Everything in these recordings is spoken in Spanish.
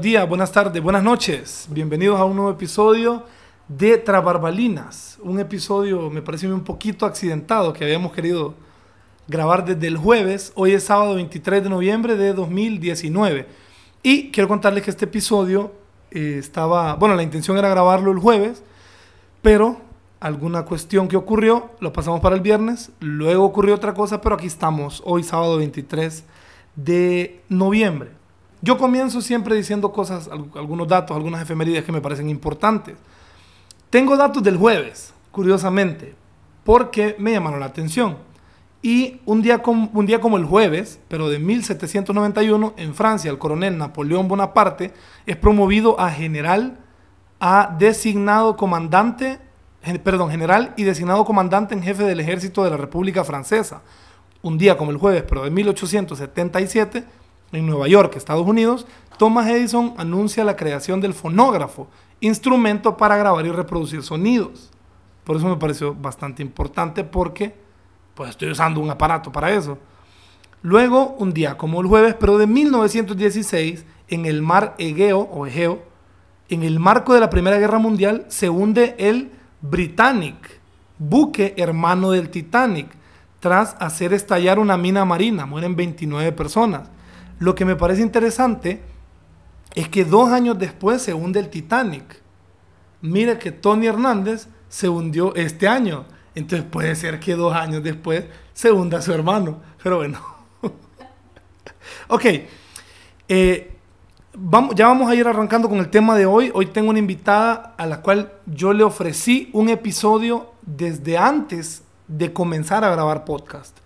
buenos días, buenas tardes, buenas noches. Bienvenidos a un nuevo episodio de Trabarbalinas. Un episodio, me parece un poquito accidentado, que habíamos querido grabar desde el jueves. Hoy es sábado 23 de noviembre de 2019. Y quiero contarles que este episodio eh, estaba, bueno, la intención era grabarlo el jueves, pero alguna cuestión que ocurrió, lo pasamos para el viernes, luego ocurrió otra cosa, pero aquí estamos, hoy sábado 23 de noviembre. Yo comienzo siempre diciendo cosas, algunos datos, algunas efemérides que me parecen importantes. Tengo datos del jueves, curiosamente, porque me llamaron la atención. Y un día, como, un día como el jueves, pero de 1791, en Francia, el coronel Napoleón Bonaparte es promovido a general, a designado comandante, perdón, general y designado comandante en jefe del ejército de la República Francesa. Un día como el jueves, pero de 1877, en Nueva York, Estados Unidos, Thomas Edison anuncia la creación del fonógrafo, instrumento para grabar y reproducir sonidos. Por eso me pareció bastante importante porque pues estoy usando un aparato para eso. Luego, un día como el jueves, pero de 1916, en el mar Egeo o Egeo, en el marco de la Primera Guerra Mundial, se hunde el Britannic, buque hermano del Titanic, tras hacer estallar una mina marina. Mueren 29 personas. Lo que me parece interesante es que dos años después se hunde el Titanic. Mire que Tony Hernández se hundió este año. Entonces puede ser que dos años después se hunda su hermano. Pero bueno. ok. Eh, ya vamos a ir arrancando con el tema de hoy. Hoy tengo una invitada a la cual yo le ofrecí un episodio desde antes de comenzar a grabar podcast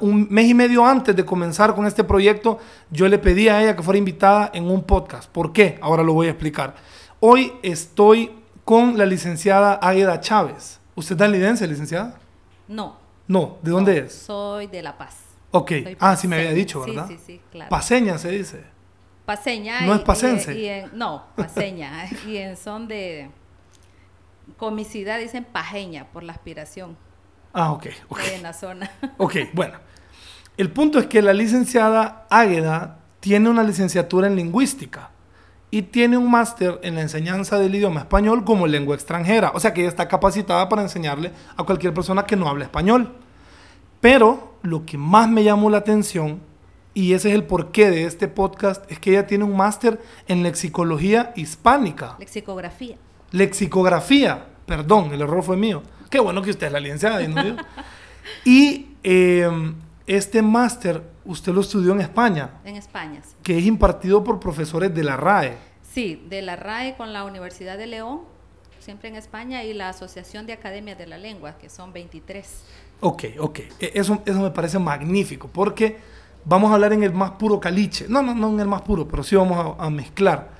un mes y medio antes de comenzar con este proyecto, yo le pedí a ella que fuera invitada en un podcast. ¿Por qué? Ahora lo voy a explicar. Hoy estoy con la licenciada Águeda Chávez. ¿Usted está en licencia, licenciada? No. No, ¿de dónde es? Soy de La Paz. Ok. ah, sí me había dicho, ¿verdad? Sí, sí, sí, claro. Paseña se dice. Paseña. ¿No es pasense? no, paseña. y en son de comicidad dicen pajeña por la aspiración. Ah, ok. okay. En la zona. ok, bueno. El punto es que la licenciada Águeda tiene una licenciatura en lingüística y tiene un máster en la enseñanza del idioma español como lengua extranjera. O sea que ella está capacitada para enseñarle a cualquier persona que no hable español. Pero lo que más me llamó la atención, y ese es el porqué de este podcast, es que ella tiene un máster en lexicología hispánica. Lexicografía. Lexicografía. Perdón, el error fue mío. Qué bueno que usted es la licenciada. y em, este máster, usted lo estudió en España. En España, sí. Que es impartido por profesores de la RAE. Sí, de la RAE con la Universidad de León, siempre en España, y la Asociación de Academias de la Lengua, que son 23. Ok, ok. E, eso, eso me parece magnífico, porque vamos a hablar en el más puro caliche. No, no, no en el más puro, pero sí vamos a, a mezclar.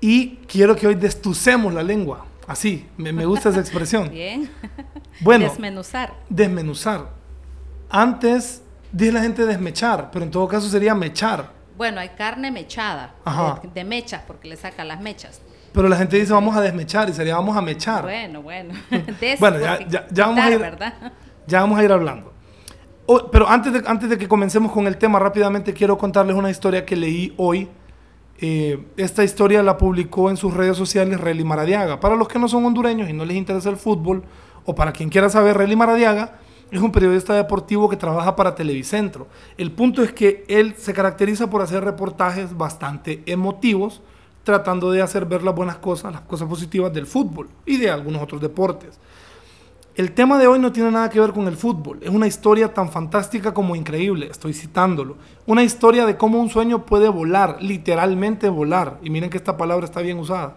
Y quiero que hoy destucemos la lengua. Así, me, gusta esa expresión. Bien. Bueno. Desmenuzar. Desmenuzar. Antes dice la gente desmechar, pero en todo caso sería mechar. Bueno, hay carne mechada, De, mechas, porque le sacan las mechas. Pero la gente dice vamos a desmechar y sería vamos a mechar. Bueno, bueno. bueno, ya, ya, vamos a ir, ¿verdad? ya vamos a ir hablando. pero antes de, antes de que comencemos con el tema, rápidamente quiero contarles una historia que leí hoy eh, esta historia la publicó en sus redes sociales Relly Maradiaga. Para los que no son hondureños y no les interesa el fútbol, o para quien quiera saber, Relly Maradiaga es un periodista deportivo que trabaja para Televicentro. El punto es que él se caracteriza por hacer reportajes bastante emotivos, tratando de hacer ver las buenas cosas, las cosas positivas del fútbol y de algunos otros deportes. El tema de hoy no tiene nada que ver con el fútbol, es una historia tan fantástica como increíble, estoy citándolo. Una historia de cómo un sueño puede volar, literalmente volar, y miren que esta palabra está bien usada,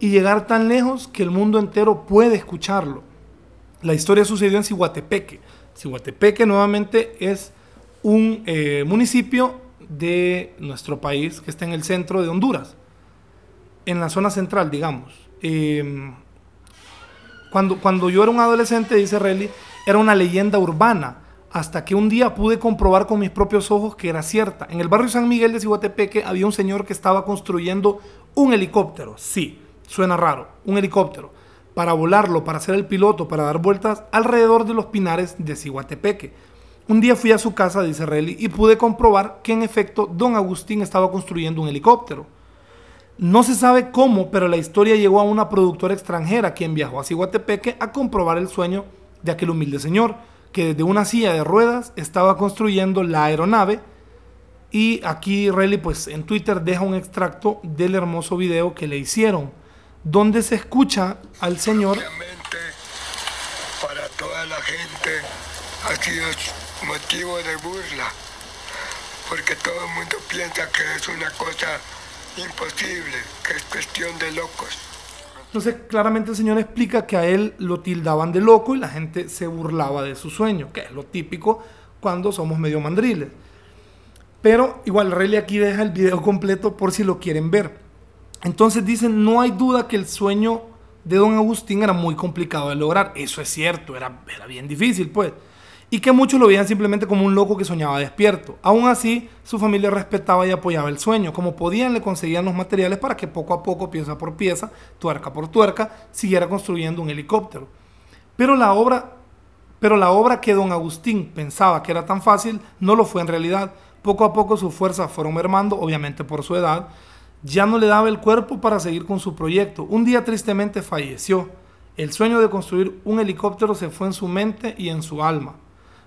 y llegar tan lejos que el mundo entero puede escucharlo. La historia sucedió en Cihuatepeque. Cihuatepeque nuevamente es un eh, municipio de nuestro país que está en el centro de Honduras, en la zona central, digamos. Em, cuando, cuando yo era un adolescente, dice Relly, era una leyenda urbana, hasta que un día pude comprobar con mis propios ojos que era cierta. En el barrio San Miguel de Cihuatepeque había un señor que estaba construyendo un helicóptero. Sí, suena raro, un helicóptero. Para volarlo, para ser el piloto, para dar vueltas alrededor de los pinares de Cihuatepeque. Un día fui a su casa, dice Relly, y pude comprobar que en efecto don Agustín estaba construyendo un helicóptero. No se sabe cómo, pero la historia llegó a una productora extranjera quien viajó a Ciguatepeque a comprobar el sueño de aquel humilde señor, que desde una silla de ruedas estaba construyendo la aeronave. Y aquí Rayleigh pues en Twitter deja un extracto del hermoso video que le hicieron, donde se escucha al señor para toda la gente ha sido motivo de burla, porque todo el mundo piensa que es una cosa imposible, que es cuestión de locos. Entonces, claramente el Señor explica que a él lo tildaban de loco y la gente se burlaba de su sueño, que es lo típico cuando somos medio mandriles. Pero igual Rayleigh aquí deja el video completo por si lo quieren ver. Entonces dicen, no hay duda que el sueño de don Agustín era muy complicado de lograr. Eso es cierto, era, era bien difícil, pues. Y que muchos lo veían simplemente como un loco que soñaba despierto. Aún así, su familia respetaba y apoyaba el sueño. Como podían, le conseguían los materiales para que poco a poco, pieza por pieza, tuerca por tuerca, siguiera construyendo un helicóptero. Pero la obra, pero la obra que don Agustín pensaba que era tan fácil, no lo fue en realidad. Poco a poco sus fuerzas fueron mermando, obviamente por su edad. Ya no le daba el cuerpo para seguir con su proyecto. Un día tristemente falleció. El sueño de construir un helicóptero se fue en su mente y en su alma.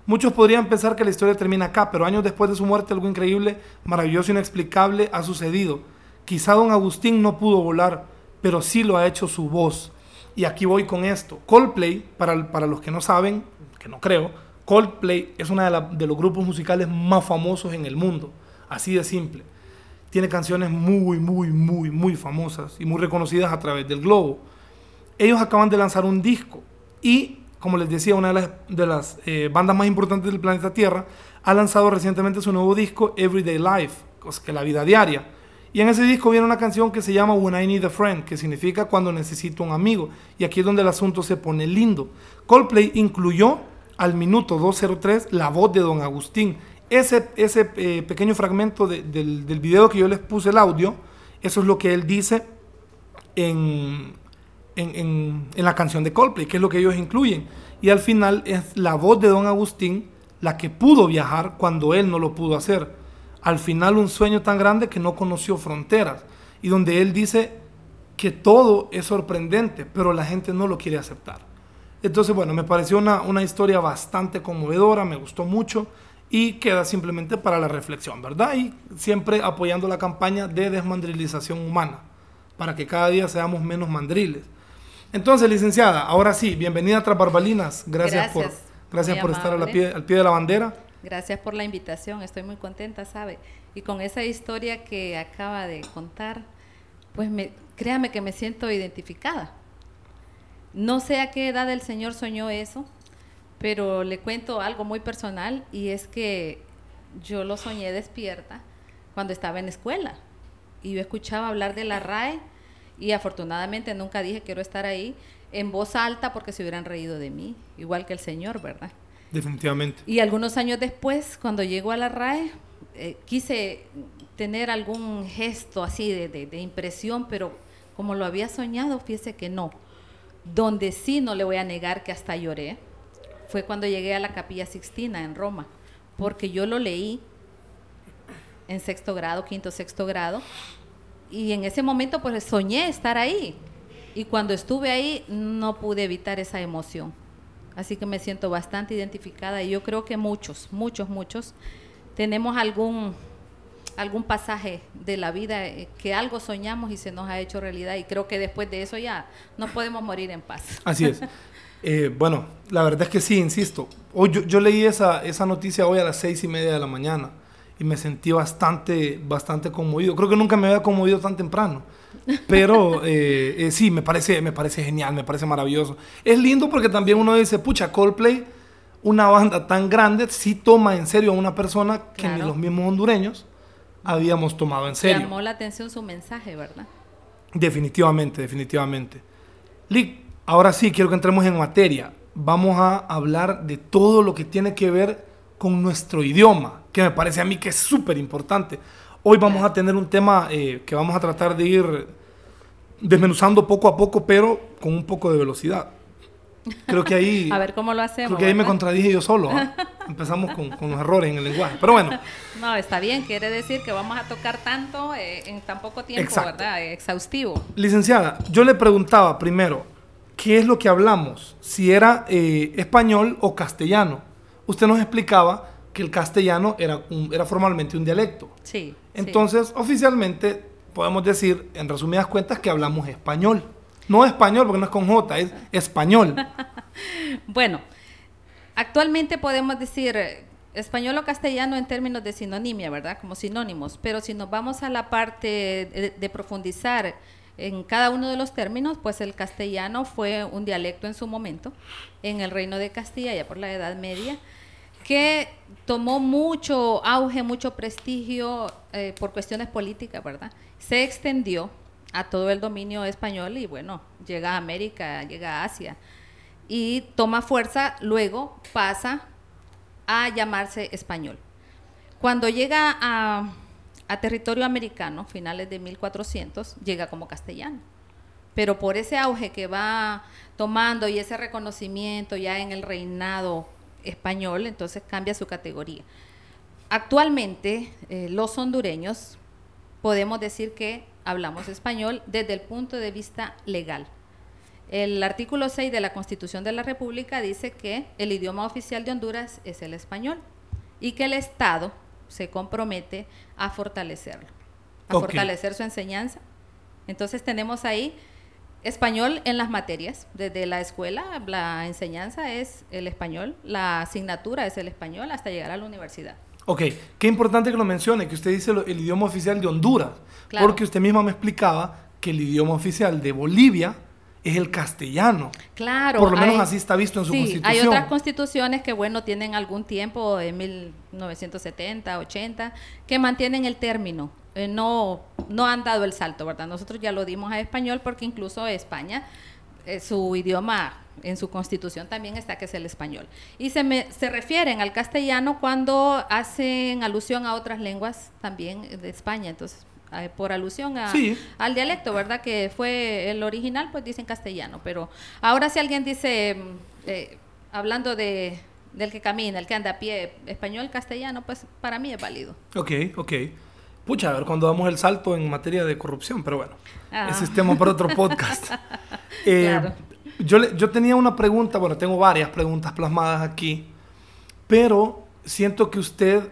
Muchos podrían pensar que la historia termina acá, pero años después de su muerte algo increíble, maravilloso, inexplicable ha sucedido. Quizá don Agustín no pudo volar, pero sí lo ha hecho su voz. Y aquí voy con esto. Coldplay, para, para los que no saben, que no creo, Coldplay es uno de, de los grupos musicales más famosos en el mundo. Así de simple. Tiene canciones muy, muy, muy, muy famosas y muy reconocidas a través del globo. Ellos acaban de lanzar un disco y, como les decía, una de las, eh, bandas más importantes del planeta Tierra ha lanzado recientemente su nuevo disco Everyday Life, que la vida diaria. Y en ese disco viene una canción que se llama When I Need a Friend, que significa cuando necesito un amigo. Y aquí es donde el asunto se pone lindo. Coldplay incluyó al minuto 203 la voz de Don Agustín. Ese, ese eh, pequeño fragmento de- del video que yo les puse el audio, eso es lo que él dice en, en, la canción de Coldplay, que es lo que ellos incluyen. Y al final es la voz de Don Agustín la que pudo viajar cuando él no lo pudo hacer. Al final un sueño tan grande que no conoció fronteras y donde él dice que todo es sorprendente, pero la gente no lo quiere aceptar. Entonces, bueno, me pareció una, una historia bastante conmovedora, me gustó mucho y queda simplemente para la reflexión, ¿verdad? Y siempre apoyando la campaña de desmandrilización humana, para que cada día seamos menos mandriles. Entonces, licenciada, ahora sí, bienvenida a Tras Barbalinas. Gracias, por, Gracias, gracias muy por estar a la amable. pie- al pie de la bandera. Gracias por la invitación, estoy muy contenta, ¿sabe? Y con esa historia que acaba de contar, pues me, créame que me siento identificada. No sé a qué edad el Señor soñó eso, pero le cuento algo muy personal y es que yo lo soñé despierta cuando estaba en escuela y yo escuchaba hablar de la RAE y afortunadamente nunca dije quiero estar ahí en voz alta porque se hubieran reído de mí, igual que el Señor, ¿verdad? Definitivamente. Y algunos años después, cuando llego a la RAE, eh, quise tener algún gesto así de, de- de impresión, pero como lo había soñado, fíjese que no. Donde sí no le voy a negar que hasta lloré, fue cuando llegué a la Capilla Sixtina en Roma, porque yo lo leí en sexto grado, quinto, sexto grado, y en ese momento pues soñé estar ahí. Y cuando estuve ahí no pude evitar esa emoción. Así que me siento bastante identificada y yo creo que muchos, muchos, muchos tenemos algún algún pasaje de la vida eh, que algo soñamos y se nos ha hecho realidad y creo que después de eso ya no podemos morir en paz. Así es. Eh, bueno, la verdad es que sí, insisto. Hoy yo, yo leí esa, esa noticia hoy a las seis y media de la mañana y me sentí bastante, bastante conmovido. Creo que nunca me había conmovido tan temprano. Pero eh, eh, sí, me parece, me parece genial, me parece maravilloso. Es lindo porque también uno dice, pucha, Coldplay, una banda tan grande, sí toma en serio a una persona que ni los mismos hondureños habíamos tomado en Me serio. llamó la atención su mensaje, ¿verdad? Definitivamente, definitivamente. Lick, ahora sí, quiero que entremos en materia. Vamos a hablar de todo lo que tiene que ver con nuestro idioma, que me parece a mí que es súper importante. Hoy vamos a tener un tema eh, que vamos a tratar de ir desmenuzando poco a poco, pero con un poco de velocidad. Creo que ahí, A ver cómo lo hacemos. creo que ahí me contradije yo solo. ¿ah? empezamos con, con, los errores en el lenguaje. Pero bueno. No, está bien, quiere decir que vamos a tocar tanto eh, en tan poco tiempo, ¿verdad? Exhaustivo. Licenciada, yo le preguntaba primero, ¿qué es lo que hablamos? Si era eh, español o castellano. Usted nos explicaba que el castellano era, un, era formalmente un dialecto. Sí. Entonces, oficialmente, podemos decir, en resumidas cuentas, que hablamos español. No español, porque no es con J, es español. bueno, actualmente podemos decir eh, español o castellano en términos de sinonimia, ¿verdad? Como sinónimos. Pero si nos vamos a la parte de, profundizar en cada uno de los términos, pues el castellano fue un dialecto en su momento, en el reino de Castilla, ya por la Edad Media, que tomó mucho auge, mucho prestigio eh, por cuestiones políticas, ¿verdad? Se extendió a todo el dominio español y bueno, llega a América, llega a Asia y toma fuerza, luego pasa a llamarse español. Cuando llega a, territorio americano, finales de 1400, llega como castellano. Pero por ese auge que va tomando y ese reconocimiento ya en el reinado español, entonces cambia su categoría. Actualmente, eh, los hondureños podemos decir que hablamos español desde el punto de vista legal. El artículo 6 de la Constitución de la República dice que el idioma oficial de Honduras es el español y que el Estado se compromete a fortalecerlo, a fortalecer su enseñanza. Entonces tenemos ahí español en las materias. Desde la escuela la enseñanza es el español, la asignatura es el español hasta llegar a la universidad. Ok, qué importante que lo mencione, que usted dice el idioma oficial de Honduras, porque usted misma me explicaba que el idioma oficial de Bolivia es el castellano. Claro. Por lo menos así está visto en su sí, Hay otras constituciones que, bueno, tienen algún tiempo, en 1970, 80, que mantienen el término. Eh, no, no han dado el salto, ¿verdad? Nosotros ya lo dimos a español porque incluso España, eh, su idioma en su constitución también está que es el español. Y se, me, se refieren al castellano cuando hacen alusión a otras lenguas también de España. Entonces, por alusión a, al dialecto, ¿verdad? Que fue el original, pues dicen castellano. Pero ahora si alguien dice, mm, eh, hablando de, del que camina, el que anda a pie, español, castellano, pues para mí es válido. Ok, ok. Pucha, a ver cuando damos el salto en materia de corrupción, pero bueno, ah. ese es tema para otro podcast. Eh, yo, yo tenía una pregunta, bueno, tengo varias preguntas plasmadas aquí, pero siento que usted,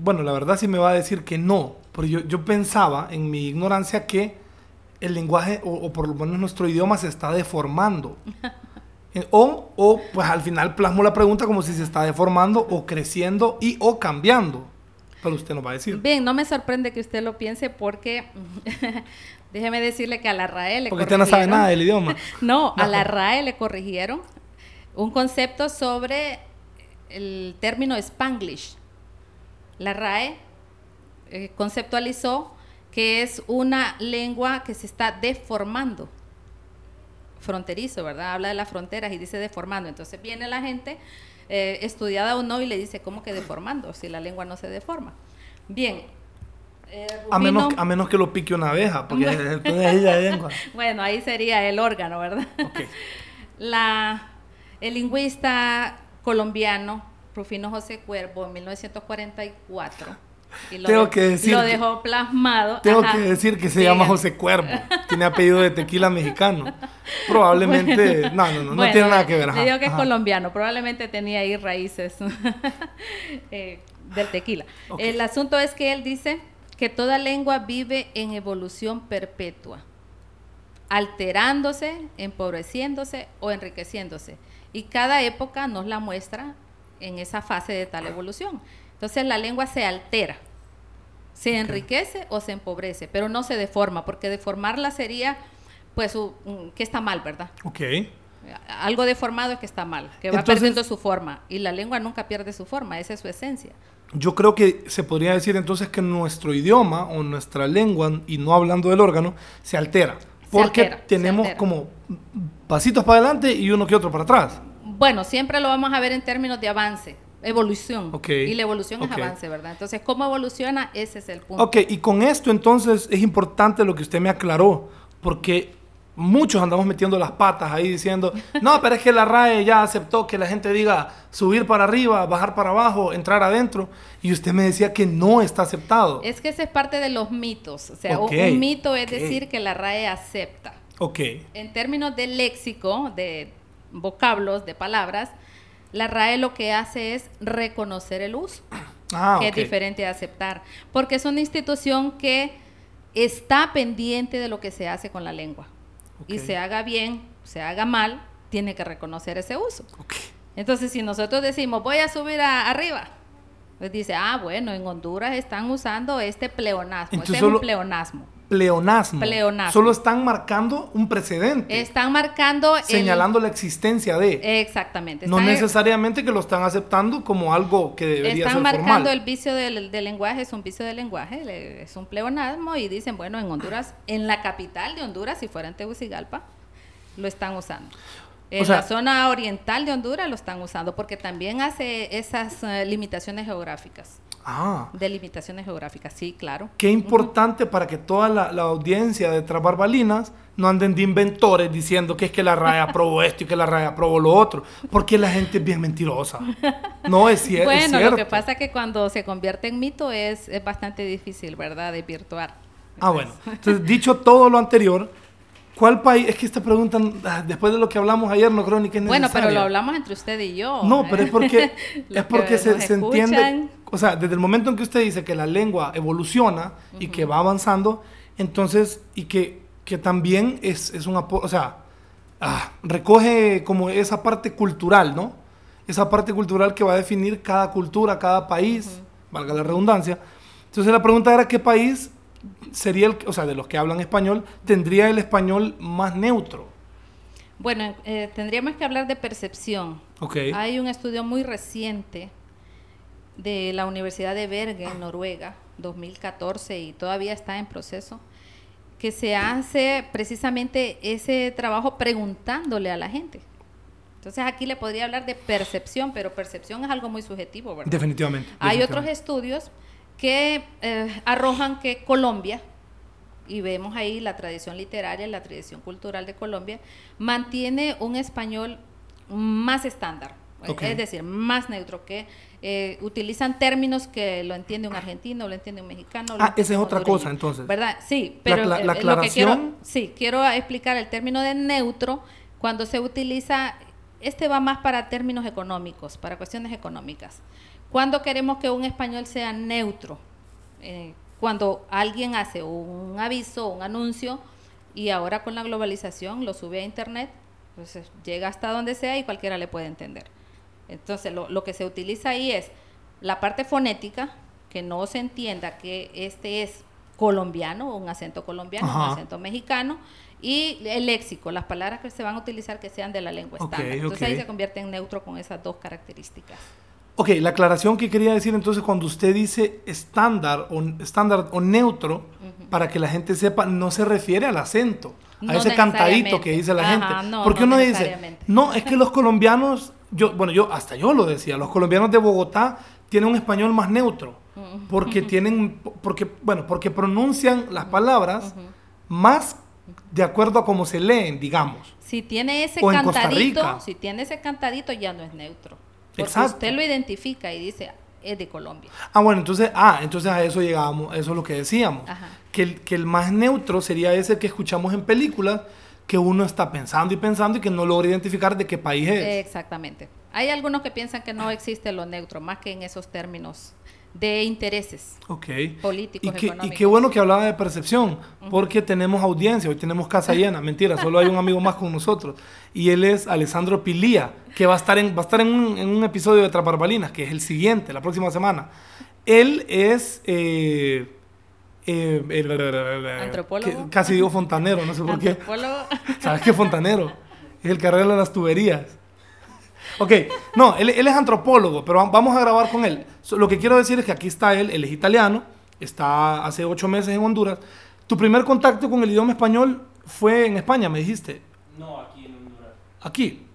bueno, la verdad sí me va a decir que no, pero yo, yo pensaba en mi ignorancia que el lenguaje, o, por lo menos nuestro idioma, se está deformando. Eh, o, o, pues al final plasmo la pregunta como si se está deformando o creciendo y o cambiando. Pero usted nos va a decir. Bien, no me sorprende que usted lo piense porque déjeme decirle que a la RAE le Porque usted no sabe nada del idioma. no, a la RAE le corrigieron un concepto sobre el término Spanglish. La RAE eh, conceptualizó que es una lengua que se está deformando fronterizo, ¿verdad? Habla de las fronteras y dice deformando. Entonces viene la gente, eh, estudiada o no, y le dice, ¿cómo que deformando? Si la lengua no se deforma. Bien. Eh, a, menos, a menos que lo pique una abeja, porque lengua. bueno, ahí sería el órgano, ¿verdad? La, el lingüista colombiano Rufino José Cuervo, en 1944, tengo que decir lo dejó plasmado. Tengo que decir que se llama José Cuervo. Tiene apellido de tequila mexicano. Probablemente. no, no, no, no tiene nada que ver. Le digo que es colombiano. Probablemente tenía ahí raíces eh, del tequila. El asunto es que él dice que toda lengua vive en evolución perpetua, alterándose, empobreciéndose o enriqueciéndose. Y cada época nos la muestra en esa fase de tal evolución. Entonces la lengua se altera, se enriquece o se empobrece, pero no se deforma, porque deformarla sería, pues, que está mal, ¿verdad? Ok. Algo deformado es que está mal, que va perdiendo su forma. Y la lengua nunca pierde su forma, esa es su esencia. Yo creo que se podría decir entonces que nuestro idioma o nuestra lengua, y no hablando del órgano, se altera. Porque tenemos como pasitos para adelante y uno que otro para atrás. Bueno, siempre lo vamos a ver en términos de avance evolución. Y la evolución es avance, ¿verdad? Entonces, ¿cómo evoluciona? Ese es el punto. Ok, y con esto entonces es importante lo que usted me aclaró, porque muchos andamos metiendo las patas ahí diciendo, no, pero es que la RAE ya aceptó que la gente diga subir para arriba, bajar para abajo, entrar adentro. Y usted me decía que no está aceptado. Es que ese es parte de los mitos. O sea, Ok, un mito es ok. decir que la RAE acepta. Ok. En términos de léxico, de vocablos, de palabras, la RAE lo que hace es reconocer el uso, Ah, que es diferente de aceptar, porque es una institución que está pendiente de lo que se hace con la lengua. Y se haga bien, se haga mal, tiene que reconocer ese uso. Entonces, si nosotros decimos, voy a subir a- arriba, pues dice, ah, bueno, en Honduras están usando este pleonasmo. Entonces, Ese es un pleonasmo. Pleonasmo. Pleonasmo. Solo están marcando un precedente. Están marcando el- señalando la existencia de. Exactamente. no Están- necesariamente que lo están aceptando como algo que debería Están ser marcando formal. el vicio del, del lenguaje, es un vicio del lenguaje, le- es un pleonasmo y dicen, bueno, en Honduras, en la capital de Honduras, si fuera en Tegucigalpa, lo están usando. En sea- la zona oriental de Honduras lo están usando porque también hace esas eh, limitaciones geográficas. Ah, Delimitaciones geográficas, sí, claro. qué importante para que toda la, la audiencia de Tras Barbalinas no anden de inventores diciendo que es que la RAE aprobó esto y que la RAE aprobó lo otro. Porque la gente es bien mentirosa. No es, cier- es Bueno, cierto. lo que pasa es que cuando se convierte en mito es, es bastante difícil, ¿verdad? De virtuar. Ah, bueno. Entonces, dicho todo lo anterior, ¿cuál país? Es que esta pregunta, ah, después de lo que hablamos ayer, no creo ni que es Bueno, pero lo hablamos entre usted y yo. No, pero es porque, es porque que se, se entiende. O sea, desde el momento en que usted dice que la lengua evoluciona y que va avanzando, entonces, y que, que también es, es un apo- o sea, ah, recoge como esa parte cultural, ¿no? Esa parte cultural que va a definir cada cultura, cada país, valga la redundancia. Entonces la pregunta era qué país sería el, o sea, de los que hablan español, tendría el español más neutro. Bueno, eh, tendríamos que hablar de percepción. Ok. Hay un estudio muy reciente de la Universidad de Bergen, en Noruega, 2014, y todavía está en proceso, que se hace precisamente ese trabajo preguntándole a la gente. Entonces aquí le podría hablar de percepción, pero percepción es algo muy subjetivo, ¿verdad? Definitivamente. Hay otros estudios que eh, arrojan que Colombia, y vemos ahí la tradición literaria, la tradición cultural de Colombia, mantiene un español más estándar, Es decir, más neutro, que eh, utilizan términos que lo entiende un argentino, lo entiende un mexicano. Ah, esa es otra cosa, entonces. ¿Verdad? Sí, La pero eh, la lo que quiero, aclaración- sí, quiero explicar el término de neutro cuando se utiliza, este va más para términos económicos, para cuestiones económicas. Cuando queremos que un español sea neutro, Eh, cuando alguien hace un aviso, un anuncio, y ahora con la globalización lo sube a internet, pues eh, llega hasta donde sea y cualquiera le puede entender. Entonces, lo, lo que se utiliza ahí es la parte fonética, que no se entienda que este es colombiano, un acento colombiano, Ajá. un acento mexicano, y el léxico, las palabras que se van a utilizar que sean de la lengua estándar. Entonces ahí se convierte en neutro con esas dos características. Ok, la aclaración que quería decir entonces cuando usted dice estándar o, estándar o neutro, para que la gente sepa, no se refiere al acento, a No ese cantadito que dice la Ajá, gente. no, Porque no uno dice, no, es que los colombianos, yo, bueno, yo hasta yo lo decía, los colombianos de Bogotá tienen un español más neutro, porque tienen, porque, bueno, porque pronuncian las palabras más de acuerdo a cómo se leen, digamos. Si tiene ese O cantadito, si tiene ese cantadito ya no es neutro. Porque Exacto. usted lo identifica y dice, es de Colombia. Ah, bueno, entonces, ah, entonces a eso llegábamos, eso es lo que decíamos. Ajá. Que el, que el más neutro sería ese que escuchamos en películas, que uno está pensando y pensando y que no logra identificar de qué país es. Exactamente. Hay algunos que piensan que no existe lo neutro, más que en esos términos de intereses. ok. políticos, y, que, y qué bueno que hablaba de percepción, porque tenemos audiencia, hoy tenemos casa llena, mentira, solo hay un amigo más con nosotros. Y él es Alessandro Pilía, que va a estar en, va a estar en, un, en un episodio de Traparbalinas, que es el siguiente, la próxima semana. Él es... eh, eh, eh, Antropólogo. que- casi digo fontanero, no sé por qué. Antropólogo. ¿Sabes qué fontanero? Es el que arregla las tuberías. Ok, no, él, él es antropólogo, pero va- vamos a grabar con él. So, lo que quiero decir es que aquí está él, él es italiano, está hace ocho meses en Honduras. Tu primer contacto con el idioma español fue en España, me dijiste. No, aquí en Honduras. Aquí.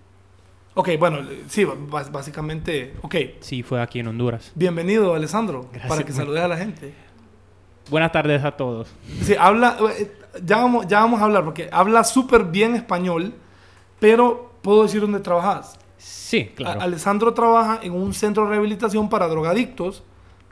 Ok, bueno, sí, básicamente, ok. Sí, fue aquí en Honduras. Bienvenido, Alessandro, Gracias, para que saludes a la gente. Buenas tardes a todos. Sí, habla, eh, ya vamos, ya vamos a hablar, porque habla súper bien español, pero puedo decir dónde trabajas. Sí, claro. A- Alessandro trabaja en un centro de rehabilitación para drogadictos.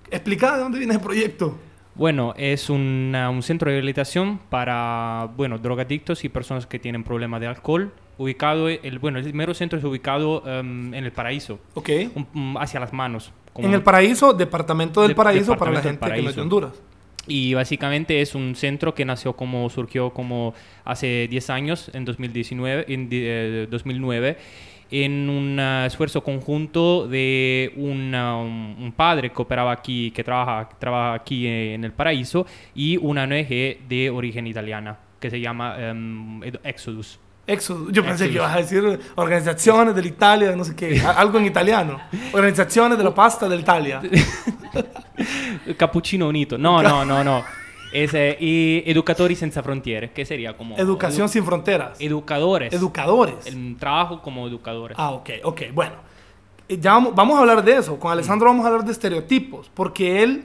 Explica de dónde viene el proyecto. Bueno, es una- un centro de rehabilitación para, bueno, drogadictos y personas que tienen problemas de alcohol. Ubicado, el, bueno, el mero centro es ubicado em, en el Paraíso, Ok. un- hacia las manos. como- En el Paraíso, Departamento del De- Paraíso para la gente que no es de. Honduras. Y básicamente es un centro que nació como, surgió como hace 10 años, en 2019, en eh, 2009, en un esfuerzo conjunto de una- un, padre que operaba aquí, que trabaja, trabaja aquí eh, en el paraíso, y una ONG de origen italiana, que se llama em, Ed- Exodus. Yo pensé que ibas a decir organizaciones de Italia, no sé qué, algo en italiano. Organizaciones de la pasta de Italia. Cappuccino Unito. No, no, no, no. Es eh, y Educatori Senza Frontiere, que sería como... Educación edu- sin fronteras. Educadores. Educadores. El trabajo como educadores. Ah, ok, ok, bueno. Eh, Ya vamos, vamos a hablar de eso. Con Alessandro vamos a hablar de estereotipos, porque él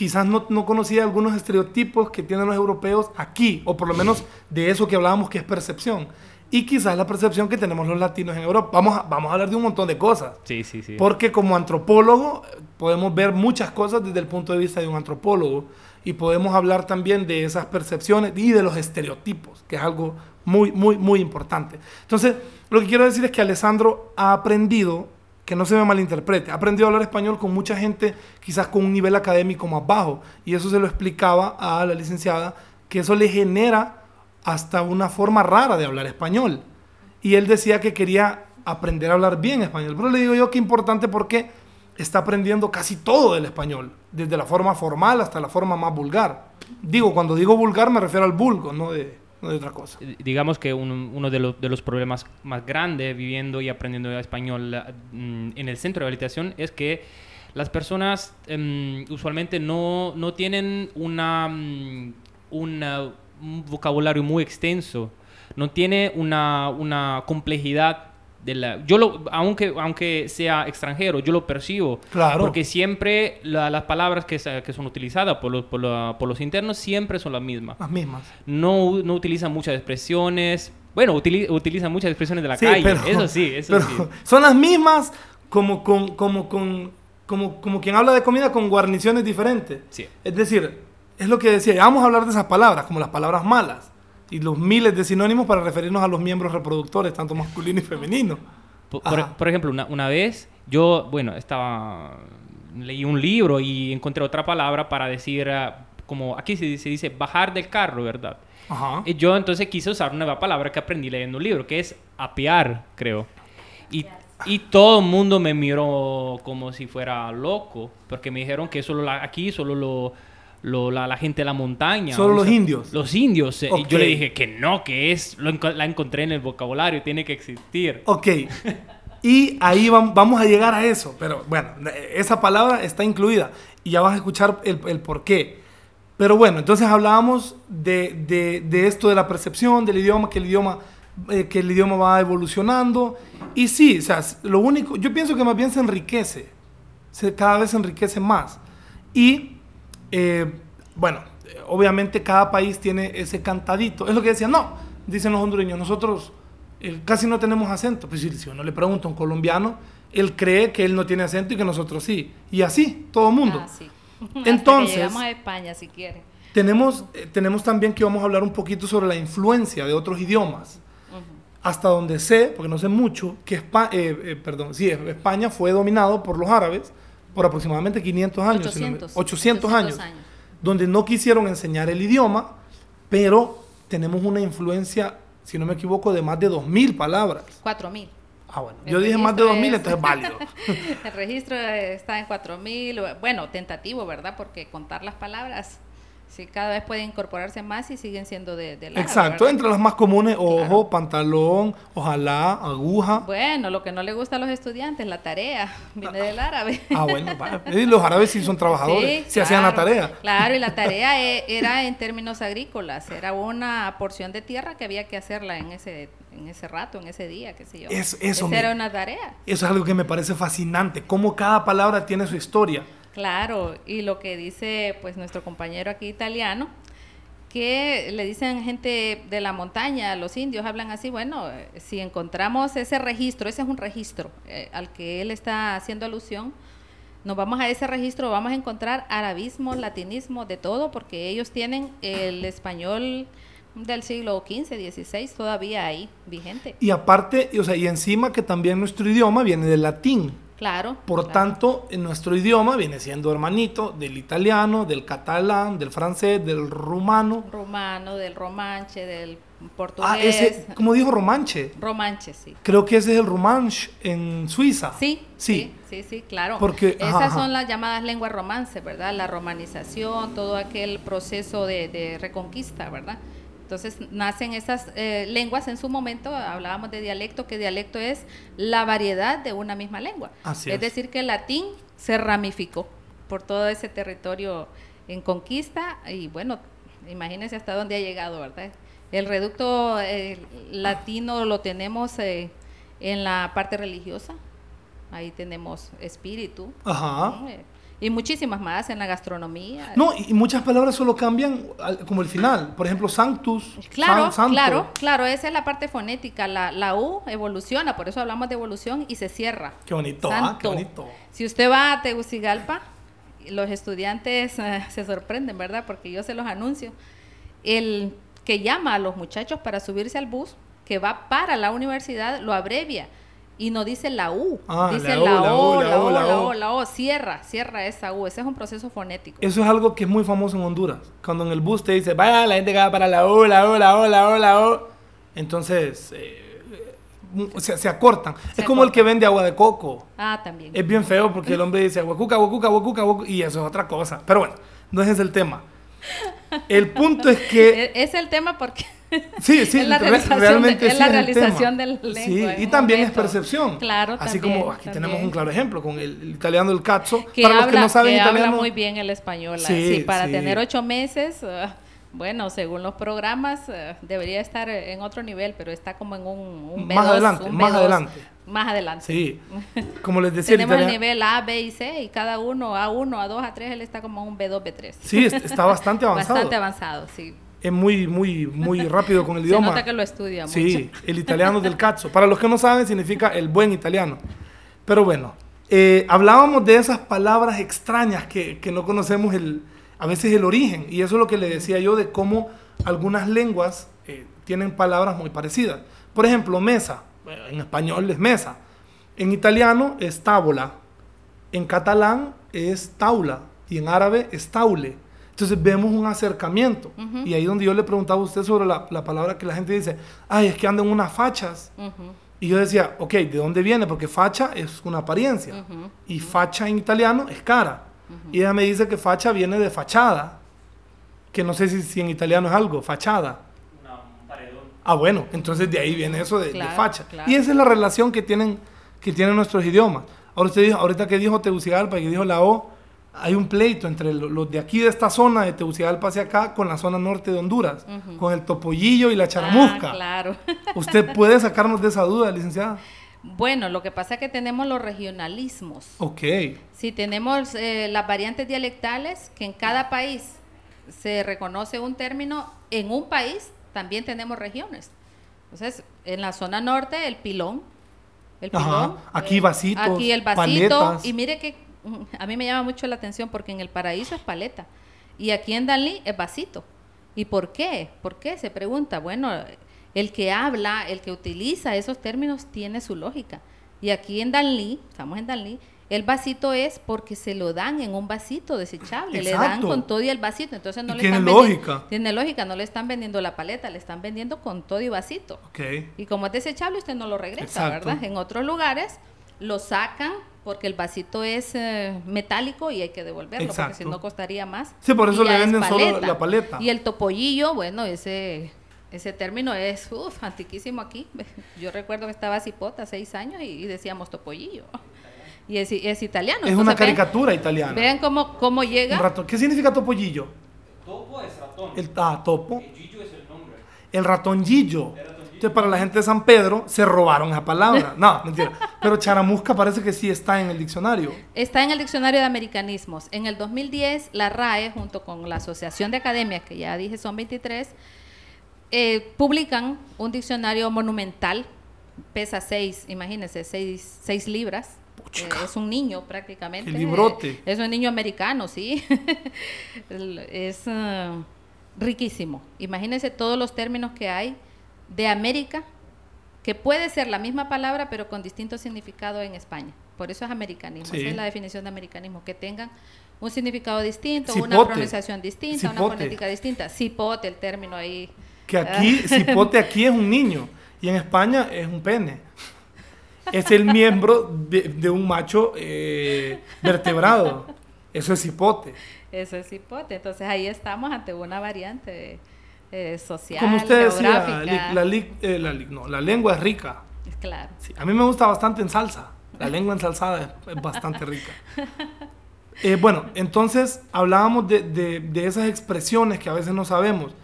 quizás no, no conocía algunos estereotipos que tienen los europeos aquí, o por lo menos de eso que hablábamos que es percepción. Y quizás la percepción que tenemos los latinos en Europa. Vamos a, vamos a hablar de un montón de cosas. Sí, sí, sí. Porque como antropólogo podemos ver muchas cosas desde el punto de vista de un antropólogo y podemos hablar también de esas percepciones y de los estereotipos, que es algo muy, muy, muy importante. Entonces, lo que quiero decir es que Alessandro ha aprendido, que no se me malinterprete, ha aprendido a hablar español con mucha gente quizás con un nivel académico más bajo y eso se lo explicaba a la licenciada, que eso le genera hasta una forma rara de hablar español. Y él decía que quería aprender a hablar bien español. Pero le digo yo que importante porque está aprendiendo casi todo del español, desde la forma formal hasta la forma más vulgar. Digo, cuando digo vulgar me refiero al vulgo, no de, no de otra cosa. Digamos que un- uno de, los- problemas más grandes viviendo y aprendiendo español mm, en el centro de rehabilitación es que las personas em, usualmente no, no tienen una, mm, una- un vocabulario muy extenso, no tiene una, una complejidad de la... Yo lo, aunque, aunque sea extranjero, yo lo percibo. Claro. Porque siempre la- las palabras que, que son utilizadas por los, por, la- por los internos siempre son las mismas Las mismas. no, no utilizan muchas expresiones. Bueno, utili- utilizan muchas expresiones de la Sí, calle. pero- eso sí, eso pero sí. Son las mismas como con, como con, como, como quien habla de comida con guarniciones diferentes. Sí. Es decir, es lo que decía, vamos a hablar de esas palabras, como las palabras malas, y los miles de sinónimos para referirnos a los miembros reproductores, tanto masculino y femenino. Por, por- por ejemplo, una, una vez yo, bueno, estaba... Leí un libro y encontré otra palabra para decir, ah, como aquí se, se dice bajar del carro, ¿verdad? Ajá. Y yo entonces quise usar una nueva palabra que aprendí leyendo un libro, que es apear, creo. Y, y todo el mundo me miró como si fuera loco, porque me dijeron que solo la- aquí solo lo, lo- la, la gente de la montaña. Solo los indios. Los indios. eh, Y yo le dije que no, que es, lo la encontré en el vocabulario, tiene que existir. Ok. Y ahí vam- vamos a llegar a eso. Pero bueno, esa palabra está incluida. Y ya vas a escuchar el, el por qué. Pero bueno, entonces hablábamos de, de- de esto de la percepción del idioma, que el idioma, eh, que el idioma va evolucionando. Y sí, o sea, lo único, yo pienso que más bien se enriquece. Se, cada vez se enriquece más. Y eh, bueno, obviamente cada país tiene ese cantadito. Es lo que decían, no, dicen los hondureños, nosotros eh, casi no tenemos acento. Pues si, si uno le pregunta a un colombiano, él cree que él no tiene acento y que nosotros sí. Y así, todo el mundo. Ah, sí. Entonces- llegamos a España, si quiere. Tenemos, eh, tenemos también que vamos a hablar un poquito sobre la influencia de otros idiomas. Hasta donde sé, porque no sé mucho, que Espa- eh, perdón, sí, España fue dominado por los árabes por aproximadamente 500 años. si no me- 800. 800 años. Donde no quisieron enseñar el idioma, pero tenemos una influencia, si no me equivoco, de más de 2.000 palabras. 4.000. Ah, bueno. El Yo dije más de registro 2.000, es- entonces es válido. El registro está en 4.000, bueno, tentativo, ¿verdad? Porque contar las palabras, sí, cada vez pueden incorporarse más y siguen siendo de, árabe, Exacto, ¿verdad? entre las más comunes, ojo, Claro. pantalón, ojalá, aguja. Bueno, lo que no le gusta a los estudiantes, la tarea, viene del árabe. Ah, bueno. Y los árabes sí son trabajadores, Sí, se hacían la tarea. Claro, y la tarea e- era en términos agrícolas, era una porción de tierra que había que hacerla en ese, en ese rato, en ese día, qué sé yo. Es- eso Esa me- era una tarea. Eso es algo que me parece fascinante, cómo cada palabra tiene su historia. Claro, y lo que dice pues nuestro compañero aquí italiano, que le dicen gente de la montaña, los indios hablan así, bueno, si encontramos ese registro, ese es un registro eh, al que él está haciendo alusión, nos vamos a ese registro, vamos a encontrar arabismo, latinismo, de todo, porque ellos tienen el español del siglo XV, XVI todavía ahí vigente. Y aparte, o sea, y encima que también nuestro idioma viene del latín. Claro. Por claro. tanto, en nuestro idioma viene siendo hermanito del italiano, del catalán, del francés, del rumano. Rumano, del romanche, del portugués. Ah, ese, como dijo Romanche. Romanche, sí. Creo que ese es el Romanche en Suiza. Sí, Sí. sí, sí, sí, claro. Porque- Esas ajá, ajá. son las llamadas lenguas romance, ¿verdad? La romanización, todo aquel proceso de, de reconquista, ¿verdad? Entonces nacen esas eh, lenguas en su momento, hablábamos de dialecto, que dialecto es la variedad de una misma lengua. Así es es. decir, que el latín se ramificó por todo ese territorio en conquista y bueno, imagínense hasta dónde ha llegado, ¿verdad? El reducto eh, latino lo tenemos eh, en la parte religiosa, ahí tenemos espíritu Ajá. ¿no? Y muchísimas más en la gastronomía. No, y muchas palabras solo cambian al- como el final. Por ejemplo, sanctus. Claro, san- santo. claro, claro, esa es la parte fonética. La, la U evoluciona, por eso hablamos de evolución y se cierra. Qué bonito, ah, qué bonito. Si usted va a Tegucigalpa, los estudiantes eh, se sorprenden, ¿verdad? Porque yo se los anuncio. El que llama a los muchachos para subirse al bus, que va para la universidad, lo abrevia y no dice la U, Ah, dice la O, la la O, la. O, la O, cierra, cierra esa U. Ese es un proceso fonético. Eso es algo que es muy famoso en Honduras. Cuando en el bus te dice, vaya, la gente que va para la O, la O, la O, la O, la O. Entonces, eh, eh, se, se acortan. Se es como el que vende agua de coco. Ah, también. Es bien feo porque el hombre dice aguacuca, aguacuca, aguacuca, y eso es otra cosa. Pero bueno, no ese es el tema. El punto es que... E- es el tema porque Sí, sí, es la re- realización, de- realmente es sí la el realización del Sí, lengua en y también es momento. percepción. Claro, Así también, como aquí tenemos también. un claro ejemplo con el, el italiano del cazzo. que para habla, los que no saben que habla italiano, muy bien el español. Sí, Sí, para sí. tener ocho meses, ah, bueno, según los programas, ah, debería estar en otro nivel, pero está como en un, un B2. Más adelante, un más B2, adelante. Más adelante. Sí, como les decía, Tenemos el nivel A, B y C, y cada uno, A1, A2, A3, él está como un B2, B3. Sí, est- está bastante avanzado. Bastante avanzado, sí. Es muy, muy, muy rápido con el Se idioma. nota que lo estudia Sí, mucho. el italiano del cazzo. Para los que no saben, significa el buen italiano. Pero bueno, eh, hablábamos de esas palabras extrañas que, que no conocemos el, a veces el origen. Y eso es lo que le decía yo de cómo algunas lenguas eh, tienen palabras muy parecidas. Por ejemplo, mesa. En español es mesa. En italiano es tábola. En catalán es taula. Y en árabe es taule. Entonces vemos un acercamiento. Y ahí donde yo le preguntaba a usted sobre la, la palabra que la gente dice, ay, es que andan unas fachas. Y yo decía, ok, ¿de dónde viene? Porque facha es una apariencia. Y facha en italiano es cara. Y ella me dice que facha viene de fachada. Que no sé si, si en italiano es algo, fachada. Ah, bueno, entonces de ahí viene eso de, facha. claro. Y esa es la relación que tienen, que tienen nuestros idiomas. Ahora usted dijo, ahorita que dijo Tegucigalpa y que dijo la O, hay un pleito entre lo- los de aquí de esta zona de Tegucigalpa hacia acá con la zona norte de Honduras, con el topollillo y la charamusca. Ah, claro. ¿Usted puede sacarnos de esa duda, licenciada? Bueno, lo que pasa es que tenemos los regionalismos. Ok. Si tenemos eh, las variantes dialectales, que en cada país se reconoce un término, en un país también tenemos regiones. Entonces, en la zona norte, el pilón. El Ajá. pilón. Aquí eh, vasitos, Aquí el vasito. paletas. Y mire que mm, a mí me llama mucho la atención porque en el paraíso es paleta. Y aquí en Danlí es vasito. ¿Y por qué? ¿Por qué? Se pregunta. Bueno, el que habla, el que utiliza esos términos tiene su lógica. Y aquí en Danlí, estamos en Danlí, el vasito es porque se lo dan en un vasito desechable, le dan con todo y el vasito, entonces no Y le tiene están lógica. Tiene lógica, no le están vendiendo la paleta, le están vendiendo con todo y vasito. Ok. Y como es desechable, usted no lo regresa, Exacto. ¿verdad? En otros lugares lo sacan porque el vasito es eh, metálico y hay que devolverlo, porque Exacto. si no costaría más. Sí, por eso le es venden solo la paleta. Y el topollillo, bueno, ese ese término es uf, antiquísimo aquí. Yo recuerdo que estaba cipota seis años y, y decíamos topollillo. Y es, es italiano. Es una entonces caricatura italiana. Vean cómo, cómo Un llega. ratón. ¿Qué significa topollillo? Topo es ratón. El ah, topo. Gillo es el nombre. El ratón Gillo. El ratón Gillo Entonces, para la gente de San Pedro, se robaron esa palabra. No, mentira. Pero charamusca parece que sí está en el diccionario. Está en el diccionario de americanismos. En el 2010, la RAE, junto con la Asociación de Academias, que ya dije son 23, eh, publican un diccionario monumental, pesa 6, imagínense, 6 libras. Eh, es un niño prácticamente. ¡Qué librote! es un niño americano, sí. es eh, riquísimo. Imagínense todos los términos que hay de América, que puede ser la misma palabra, pero con distinto significado en España. Por eso es americanismo. Esa es la definición de americanismo, que tengan un significado distinto, una pronunciación distinta, una fonética distinta. Cipote, el término ahí. Que aquí, cipote aquí es un niño y en España es un pene. Es el miembro de, un macho eh, vertebrado. Eso es cipote. Eso es cipote. Entonces ahí estamos ante una variante eh, social, Como usted decía, la, eh, la, no, la lengua es rica. Claro. a mí me gusta bastante en salsa. La lengua ensalzada es, es bastante rica. Eh, bueno, entonces hablábamos de, de, esas expresiones que a veces no sabemos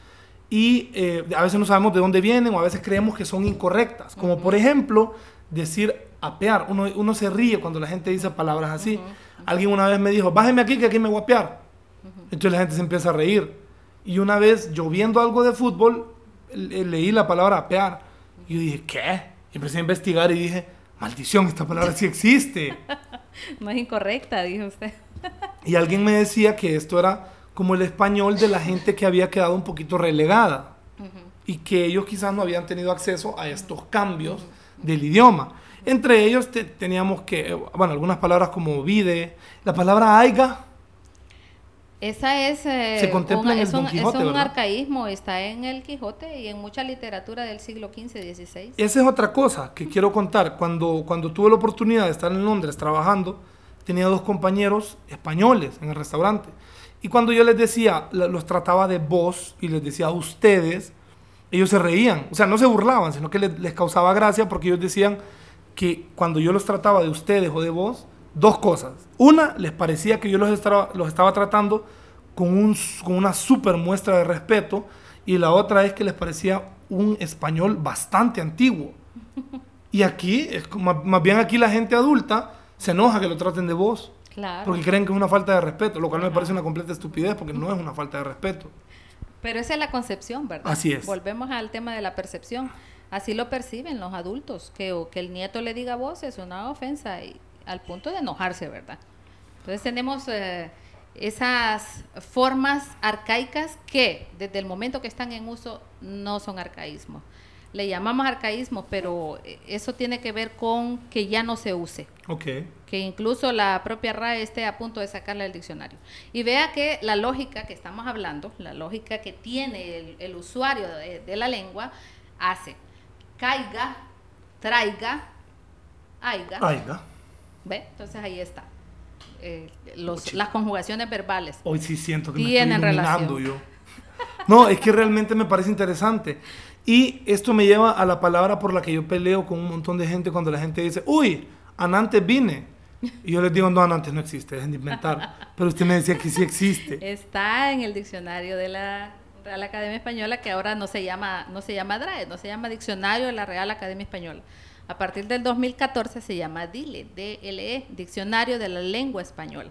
y a veces no sabemos de dónde vienen o a veces creemos que son incorrectas. Como por ejemplo decir apear. Uno, uno se ríe cuando la gente dice palabras así. Alguien una vez me dijo, bájeme aquí que aquí me voy a apear. Entonces la gente se empieza a reír. Y una vez, yo viendo algo de fútbol, leí la palabra apear. Y yo dije, ¿qué? Y empecé a investigar y dije, maldición, esta palabra sí existe. no es incorrecta, dijo usted. y alguien me decía que esto era como el español de la gente que había quedado un poquito relegada. Y que ellos quizás no habían tenido acceso a estos cambios del idioma. Entre ellos teníamos que, bueno, algunas palabras como vide, la palabra aiga, esa es, eh, un, es un, arcaísmo, está en el Quijote y en mucha literatura del siglo XV, XVI. Esa es otra cosa que quiero contar. Cuando, cuando tuve la oportunidad de estar en Londres trabajando, tenía dos compañeros españoles en el restaurante. Y cuando yo les decía, los trataba de vos y les decía a ustedes, ellos se reían. O sea, no se burlaban, sino que les, les causaba gracia porque ellos decían que cuando yo los trataba de ustedes o de vos, dos cosas. Una, les parecía que yo los estaba, los estaba tratando con, un, con una super muestra de respeto. Y la otra es que les parecía un español bastante antiguo. Y aquí, es más, más bien aquí la gente adulta se enoja que lo traten de vos. Claro. Porque creen que es una falta de respeto, lo cual me parece una completa estupidez porque no es una falta de respeto. Pero esa es la concepción, ¿verdad? Así es. Volvemos al tema de la percepción. Así lo perciben los adultos, que, que el nieto le diga vos es una ofensa y al punto de enojarse, ¿verdad? Entonces tenemos eh, esas formas arcaicas que desde el momento que están en uso no son arcaísmos. Le llamamos arcaísmo, pero eso tiene que ver con que ya no se use. Ok. Que incluso la propia RAE esté a punto de sacarla del diccionario. Y vea que la lógica que estamos hablando, la lógica que tiene el, usuario de, de la lengua, hace caiga, traiga, aiga. Aiga ¿Ve? Entonces ahí está. Eh, los, las conjugaciones verbales. Hoy sí siento que me estoy iluminando yo. No, es que realmente me parece interesante. Y esto me lleva a la palabra por la que yo peleo con un montón de gente cuando la gente dice, uy, antes vine. Y yo les digo, no, antes no existe, dejen de inventar. Pero usted me decía que sí existe. Está en el diccionario de la Real Academia Española, que ahora no se llama, no se llama DRAE, no se llama Diccionario de la Real Academia Española. A partir del 2014 se llama DILE, DLE, Diccionario de la Lengua Española.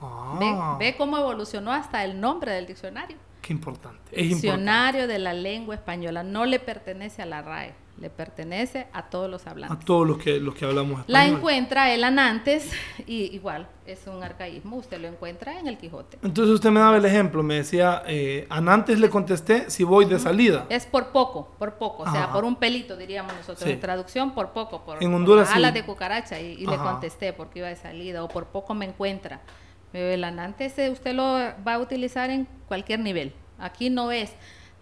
Ah. Ve, cómo evolucionó hasta el nombre del diccionario. Qué importante. diccionario de la Lengua Española. No le pertenece a la RAE le pertenece a todos los hablantes. A todos los que, los que hablamos español. La encuentra el anantes y igual es un arcaísmo, usted lo encuentra en el Quijote. Entonces usted me daba el ejemplo, me decía, eh, anantes le contesté si voy de salida. Es por poco, por poco, o sea, por un pelito diríamos nosotros, en traducción por poco, por, en Honduras, alas de cucaracha y, le contesté porque iba de salida o por poco me encuentra. El anantes eh, usted lo va a utilizar en cualquier nivel. Aquí no es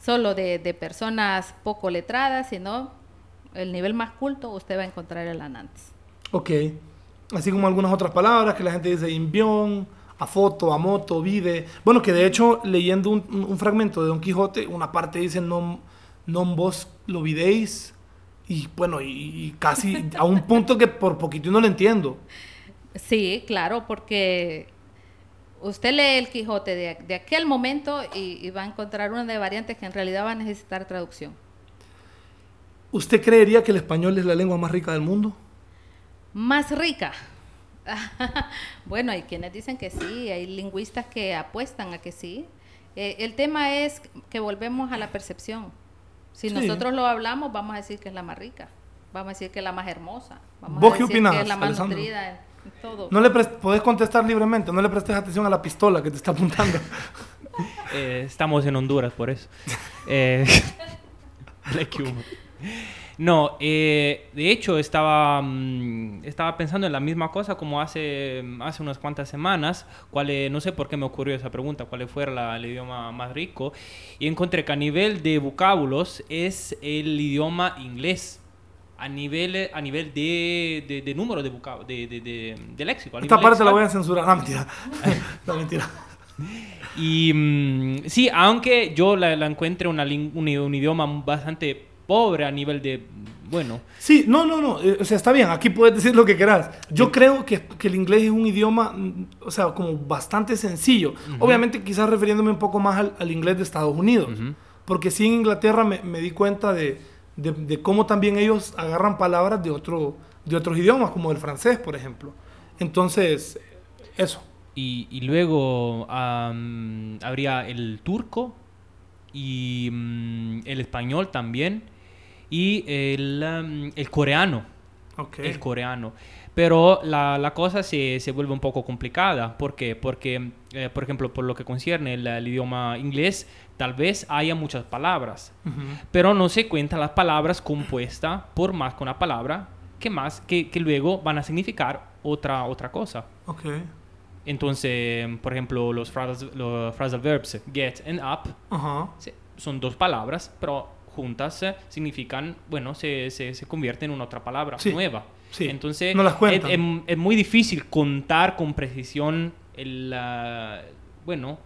solo de, de personas poco letradas, sino el nivel más culto, usted va a encontrar el anantes. Ok. Así como algunas otras palabras que la gente dice invión, a foto, a moto, vive. Bueno, que de hecho, leyendo un, fragmento de Don Quijote, una parte dice non, non vos lo vidéis. Y bueno, y, casi a un punto que por poquito no lo entiendo. Sí, claro, porque usted lee el Quijote de, aquel momento y, y, va a encontrar una de variantes que en realidad va a necesitar traducción ¿Usted creería que el español es la lengua más rica del mundo? Más rica. bueno, hay quienes dicen que sí, hay lingüistas que apuestan a que sí. Eh, el tema es que volvemos a la percepción. Si Sí. nosotros lo hablamos, vamos a decir que es la más rica, vamos a decir que es la más hermosa, vamos ¿Vos a qué opinás, que es la más Alessandro? nutrida todo. No le podés contestar libremente, no le prestes atención a la pistola que te está apuntando. Eh, estamos en Honduras, por eso. Eh. No, eh, de hecho estaba, mm, estaba pensando en la misma cosa como hace, hace unas cuantas semanas, cuál, eh, no sé por qué me ocurrió esa pregunta, cuál fuera la- el idioma más rico, y encontré que a nivel de vocábulos es el idioma inglés. A nivel, a nivel de, de, de número de, vocab- de, de, de, léxico. Esta parte la voy a censurar. No, mentira. No, mentira. Y mm, sí, aunque yo la, la encuentre una un, un idioma bastante pobre a nivel de, bueno, Sí, no, no, no. eh, o sea, está bien. Aquí puedes decir lo que quieras. Yo creo que, que el inglés es un idioma, mm, o sea, como bastante sencillo. Obviamente, quizás refiriéndome un poco más al, al inglés de Estados Unidos. Ujú. Porque sí, en Inglaterra me, me di cuenta de, de- de cómo también ellos agarran palabras de, otro, de otros idiomas, como el francés, por ejemplo. Entonces, eso. y, y luego habría el turco y mm, el español también y el, el coreano. Ok. el coreano. Pero la, la cosa se, se vuelve un poco complicada. ¿Por qué? Porque, eh, por ejemplo, por lo que concierne el, el idioma inglés, tal vez haya muchas palabras, Ujú. pero no se cuentan las palabras compuestas por más que una palabra que más que, que luego van a significar otra, otra cosa. Entonces, por ejemplo, los phrasal, los phrasal verbs get and up Ajá. se- son dos palabras, pero juntas significan, bueno, se, se, se convierten en una otra palabra Sí, nueva. Sí. Entonces, No las es, cuentan. es- es muy difícil contar con precisión el, la- bueno,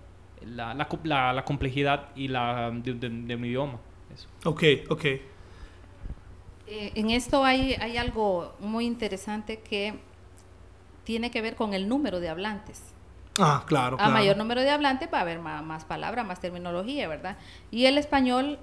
la, la, co- la- la complejidad y la, de, de- de un idioma. Eso. Ok, ok. Eh, en esto hay, hay algo muy interesante que tiene que ver con el número de hablantes. Ah, claro, A claro. mayor número de hablantes va a haber más, más palabras, más terminología, ¿verdad? Y el español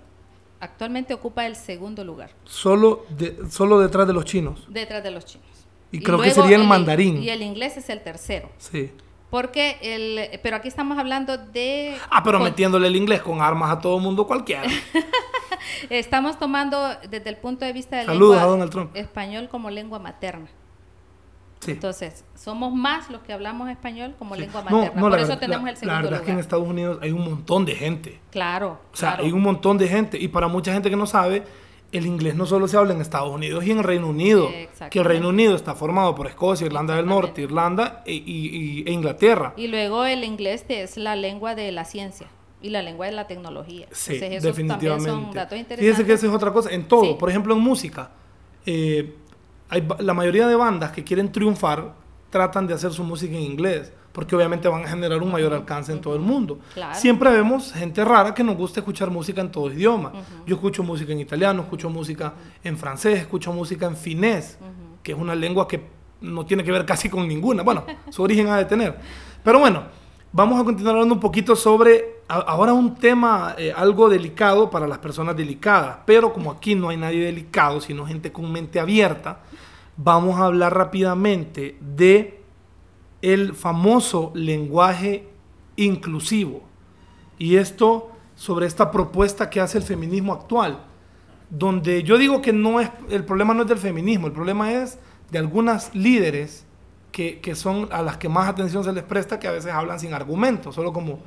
actualmente ocupa el segundo lugar, Solo, de, solo detrás de los chinos. detrás de los chinos. Y creo que sería el mandarín. Y el inglés es el tercero. Sí. Porque el, pero aquí estamos hablando de... Ah, pero con- metiéndole el inglés con armas a todo mundo cualquiera. Estamos tomando desde el punto de vista de Saludos lengua a Donald Trump. español como lengua materna. Sí. Entonces, somos más los que hablamos español como Sí. lengua materna. no, Por la eso verdad- tenemos la- el La segundo verdad es que en lugar. Estados Unidos hay un montón de gente. Claro. O sea, claro. hay un montón de gente. Y para mucha gente que no sabe, el inglés no solo se habla en Estados Unidos y en el Reino Unido. Que el Reino Unido está formado por Escocia, Irlanda del Norte, Irlanda e, y- y- e Inglaterra. Y luego el inglés es la lengua de la ciencia y la lengua de la tecnología. Sí, Entonces, esos también definitivamente. son datos interesantes. Fíjese que esa es otra cosa. En todo, Sí. por ejemplo, en música, eh, hay la mayoría de bandas que quieren triunfar tratan de hacer su música en inglés, porque obviamente van a generar un mayor alcance en todo el mundo. Claro. Siempre vemos gente rara que nos gusta escuchar música en todo idioma. Yo escucho música en italiano, escucho música en francés, escucho música en finés, que es una lengua que no tiene que ver casi con ninguna. Bueno, su origen ha de tener. Pero bueno, vamos a continuar hablando un poquito sobre ahora un tema eh, algo delicado para las personas delicadas, pero como aquí no hay nadie delicado, sino gente con mente abierta, vamos a hablar rápidamente de el famoso lenguaje inclusivo. Y esto sobre esta propuesta que hace el feminismo actual, donde yo digo que no es el problema no es del feminismo, el problema es de algunas líderes que, que son a las que más atención se les presta, que a veces hablan sin argumentos, solo como,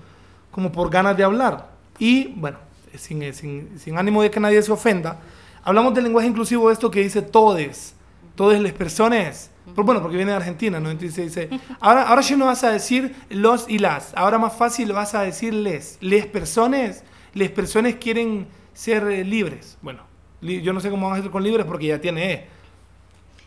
como por ganas de hablar. Y bueno, sin, sin, sin ánimo de que nadie se ofenda, hablamos del lenguaje inclusivo, esto que dice todes, todas las personas. Pero bueno, porque viene de Argentina, ¿no? Entonces dice, ahora, ahora ya no vas a decir los y las, ahora más fácil vas a decir les. Les personas, les personas quieren ser eh, libres. Bueno, li- yo no sé cómo van a ser con libres porque ya tiene E,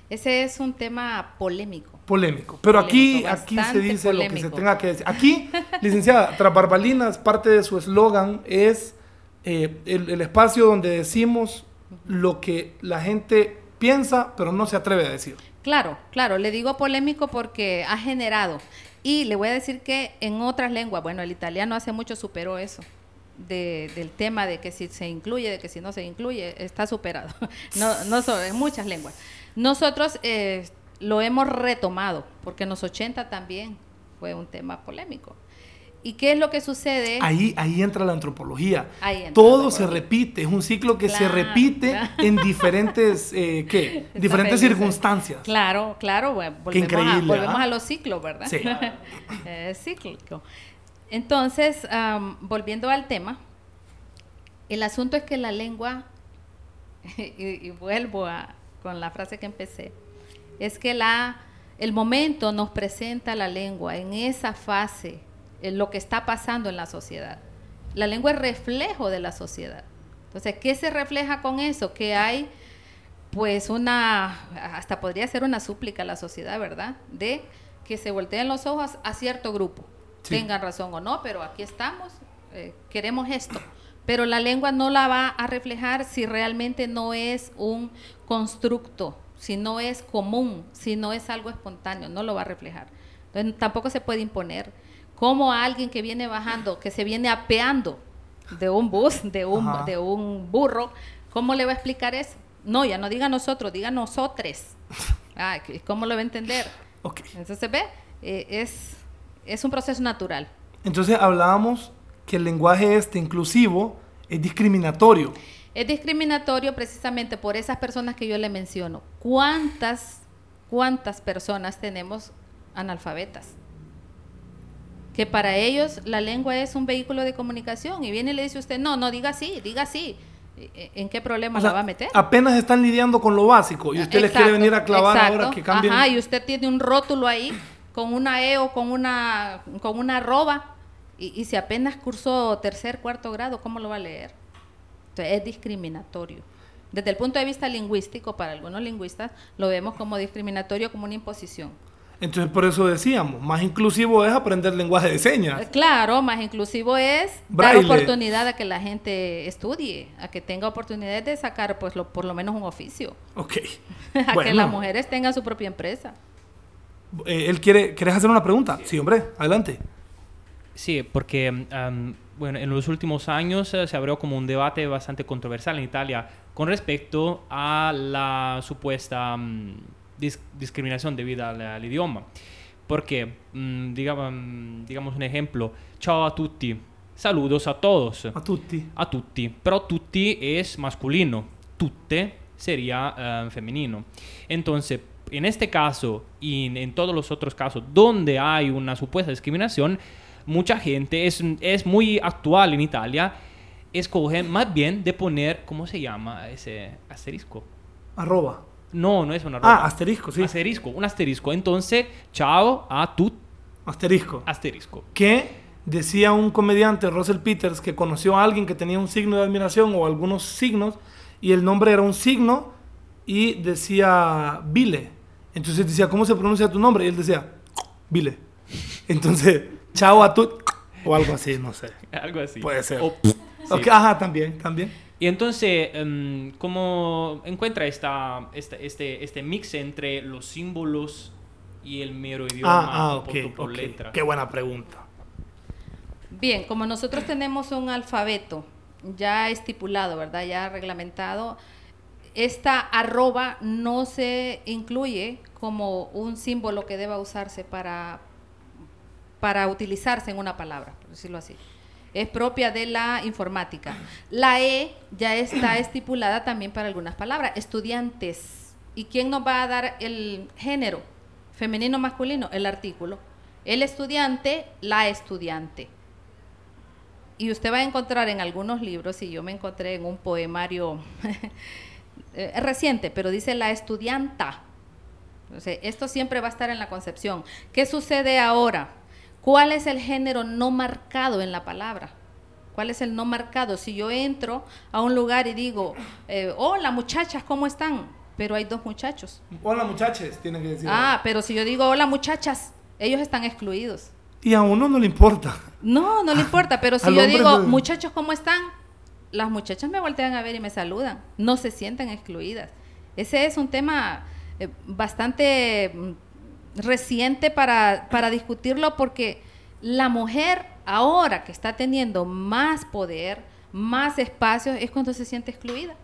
Ese es un tema polémico. Polémico. Pero aquí, Polémico, aquí se dice lo que se tenga que decir. Aquí, licenciada, tras barbalinas, parte de su eslogan es eh, el, el espacio donde decimos lo que la gente piensa, pero no se atreve a decir. Claro, claro, le digo polémico porque ha generado. Y le voy a decir que en otras lenguas, bueno, el italiano hace mucho superó eso. de- del tema de que si se incluye, de que si no se incluye, está superado. No, no en muchas lenguas. Nosotros eh, lo hemos retomado, porque en los 80 también fue un tema polémico. ¿Y qué es lo que sucede? Ahí, ahí entra la antropología. Entra Todo la se repite, es un ciclo que se repite claro. en diferentes, eh, ¿qué? Diferentes circunstancias. Claro, claro, bueno, volvemos, a, increíble, volvemos ¿ah? a los ciclos, ¿verdad? Sí. es cíclico. Entonces, volviendo al tema, el asunto es que la lengua, y, y vuelvo a, con la frase que empecé, es que la, el momento nos presenta la lengua en esa fase, en lo que está pasando en la sociedad. La lengua es reflejo de la sociedad. Entonces, ¿qué se refleja con eso? Que hay pues una, hasta podría ser una súplica a la sociedad, ¿verdad? De que se volteen los ojos a cierto grupo, Sí. tengan razón o no, pero aquí estamos, eh, queremos esto. Pero la lengua no la va a reflejar si realmente no es un constructo, si no es común, si no es algo espontáneo, no lo va a reflejar. Entonces tampoco se puede imponer. Como a alguien que viene bajando, que se viene apeando de un bus, de un, Ajá. de un burro, ¿cómo le va a explicar eso? No, ya no diga nosotros, diga nosotres. Ah, ¿Cómo lo va a entender? Ok. Entonces, ve, Eh, es, es un proceso natural. Entonces hablábamos que el lenguaje este inclusivo es discriminatorio. Es discriminatorio precisamente por esas personas que yo le menciono. ¿Cuántas, cuántas personas tenemos analfabetas? Que para ellos la lengua es un vehículo de comunicación y viene y le dice usted, no, no, diga así, diga así. ¿E- ¿En qué problema O sea, la va a meter? apenas están lidiando con lo básico y usted les quiere Exacto, venir a clavar exacto. ahora que cambien. Ajá, y usted tiene un rótulo ahí con una E o con una, con una arroba y, y si apenas cursó tercer, cuarto grado, ¿cómo lo va a leer? Entonces, es discriminatorio. Desde el punto de vista lingüístico, para algunos lingüistas, lo vemos como discriminatorio, como una imposición. Entonces por eso decíamos, más inclusivo es aprender lenguaje de Eh, señas. Claro, más inclusivo es Braille. dar oportunidad a que la gente estudie, a que tenga oportunidad de sacar pues lo, por lo menos un oficio, Ok. a que las mujeres tengan su propia empresa. Eh, él quiere, ¿quieres hacer una pregunta? Sí, hombre, adelante. Sí, porque bueno, en los últimos años eh, se abrió como un debate bastante controversial en Italia con respecto a la supuesta mm, dis- discriminación debido al, al idioma. Porque, mm, digamos, mm, digamos un ejemplo, ciao a tutti, saludos a todos, A tutti. a tutti, pero tutti es masculino, tutte sería eh, femenino. Entonces, en este caso y en, en todos los otros casos donde hay una supuesta discriminación, mucha gente, es, es muy actual en Italia, escoge más bien de poner, ¿cómo se llama ese asterisco? Arroba. No, no es una Ah, arroba. asterisco, sí. Asterisco, un asterisco. Entonces, chao a tu Asterisco. asterisco. Que decía un comediante, Russell Peters, que conoció a alguien que tenía un signo de admiración o algunos signos, y el nombre era un signo y decía Vile. Entonces decía, ¿cómo se pronuncia tu nombre? Y él decía, Vile. Entonces, chao a tu... O algo así, no sé. Algo así. Puede ser. O- Ok, ajá, también, también. Y entonces, em, ¿cómo encuentra esta, esta- este, este mix entre los símbolos y el mero idioma Ah, ah, por letra? Qué buena pregunta. Bien, como nosotros tenemos un alfabeto ya estipulado, ¿verdad? Ya reglamentado, esta arroba no se incluye como un símbolo que deba usarse para, para utilizarse en una palabra, por decirlo así. Es propia de la informática. La E ya está estipulada también para algunas palabras. Estudiantes. ¿Y quién nos va a dar el género? Femenino, masculino, el artículo. El estudiante, la estudiante. Y usted va a encontrar en algunos libros, y yo me encontré en un poemario eh, reciente, pero dice la estudianta. Entonces, esto siempre va a estar en la concepción. ¿Qué sucede ahora? ¿Cuál es el género no marcado en la palabra? ¿Cuál es el no marcado? Si yo entro a un lugar y digo, eh, hola muchachas, ¿cómo están? Pero hay dos muchachos. Hola muchachos, tiene que decir. Ah, pero si yo digo, hola muchachas, ellos están excluidos. Y a uno no le importa. No, no le importa, pero si yo digo, no- muchachos, ¿cómo están? Las muchachas me voltean a ver y me saludan. No se sienten excluidas. Ese es un tema eh, bastante mm, reciente para, para discutirlo porque la mujer ahora que está teniendo más poder, más espacios, es cuando se siente excluida.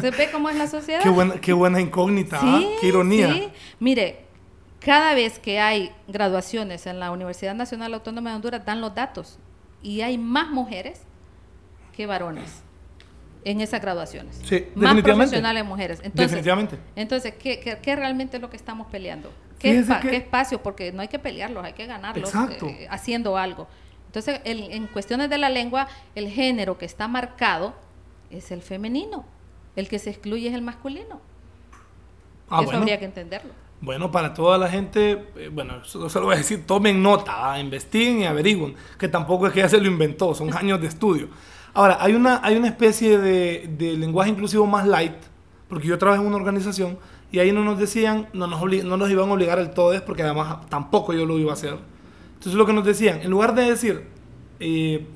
¿Se ve cómo es la sociedad? Qué buena, qué buena incógnita, ¿ah? Qué ironía. sí. Mire, cada vez que hay graduaciones en la Universidad Nacional Autónoma de Honduras dan los datos y hay más mujeres que varones en esas graduaciones. Sí, más profesionales mujeres. Entonces, Definitivamente. Entonces, ¿qué, qué, qué realmente es lo que estamos peleando? ¿Qué, espa- que- qué espacio? Porque no hay que pelearlos, hay que ganarlos eh, haciendo algo. Entonces, el- en cuestiones de la lengua, el género que está marcado es el femenino. El que se excluye es el masculino. Ah, Eso bueno. habría que entenderlo. Bueno, para toda la gente, eh, bueno, solo se lo voy a decir, tomen nota, investiguen y averigüen, que tampoco es que ya se lo inventó, son años de estudio. Ahora, hay una, hay una especie de, de lenguaje inclusivo más light, porque yo trabajé en una organización y ahí no nos decían, no nos, no nos iban a obligar al TODES, porque además tampoco yo lo iba a hacer. Entonces lo que nos decían, en lugar de decir, eh,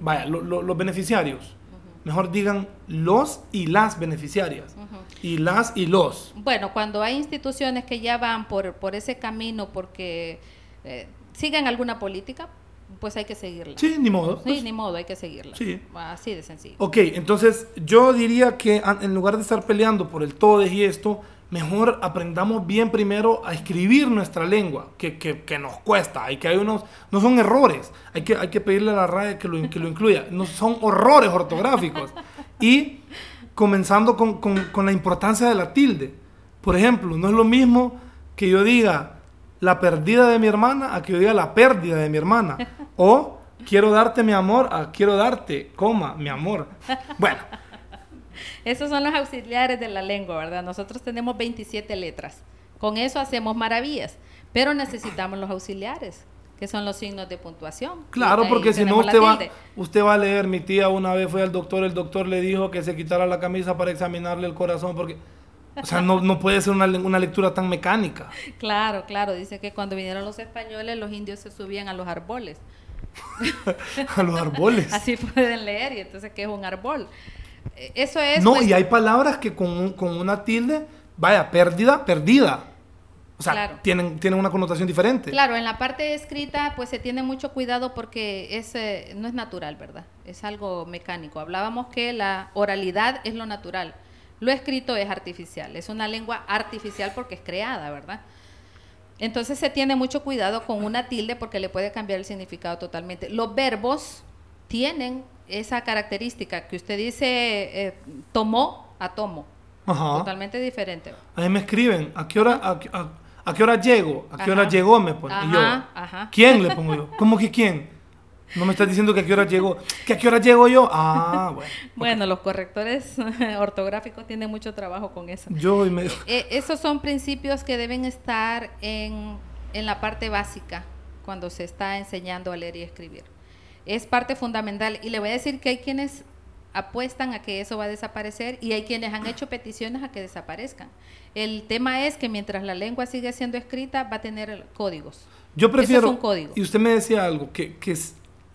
vaya, lo- lo- los beneficiarios, mejor digan los y las beneficiarias, y las y los. Bueno, cuando hay instituciones que ya van por, por ese camino porque eh, siguen alguna política, pues hay que seguirla. Sí, ni modo. Sí, pues. ni modo, hay que seguirla. Sí. Así de sencillo. Ok, entonces yo diría que en lugar de estar peleando por el TODES y esto, mejor aprendamos bien primero a escribir nuestra lengua, que, que- que nos cuesta, y que hay unos, no son errores, hay que, hay que pedirle a la RAE que lo, que lo incluya, no son horrores ortográficos. Y comenzando con, con- con la importancia de la tilde. Por ejemplo, no es lo mismo que yo diga la perdida de mi hermana a que yo diga la pérdida de mi hermana. O quiero darte mi amor a quiero darte, coma, mi amor. Bueno, Esos son los auxiliares de la lengua, ¿verdad? Nosotros tenemos 27 letras. Con eso hacemos maravillas, pero necesitamos los auxiliares, que son los signos de puntuación. Claro, porque si no usted va, usted va a leer, mi tía una vez fue al doctor, el doctor le dijo que se quitara la camisa para examinarle el corazón, porque, o sea, no, no puede ser una, una lectura tan mecánica. Claro, claro. Dice que cuando vinieron los españoles, los indios se subían a los árboles. A los árboles. Así pueden leer, y entonces, ¿qué es un árbol? Eh, Eso es. No, pues, y hay palabras que con, un- con una tilde, vaya, pérdida, perdida. O sea, Claro. tienen, tienen una connotación diferente. Claro, en la parte escrita pues se tiene mucho cuidado porque es, eh, no es natural, ¿verdad? Es algo mecánico. Hablábamos que la oralidad es lo natural. Lo escrito es artificial. Es una lengua artificial porque es creada, ¿verdad? Entonces se tiene mucho cuidado con una tilde porque le puede cambiar el significado totalmente. Los verbos tienen esa característica que usted dice eh, tomó a tomo. Ajá. Totalmente diferente. A mí me escriben, ¿a qué hora, a, qué- a- a qué hora llego? ¿A qué hora Ajá. llegó? Me ponen. Y yo, Ajá, ajá. ¿quién le pongo yo? ¿Cómo que quién? No me estás diciendo que a qué hora llegó. ¿Que a qué hora llego yo? Ah, bueno. Bueno, los correctores ortográficos tienen mucho trabajo con eso. Yo y me... Eh, esos son principios que deben estar en, en la parte básica cuando se está enseñando a leer y escribir. Es parte fundamental y le voy a decir que hay quienes apuestan a que eso va a desaparecer y hay quienes han hecho peticiones a que desaparezcan. El tema es que mientras la lengua sigue siendo escrita va a tener códigos. Yo prefiero... Eso es un código. Y usted me decía algo, que, que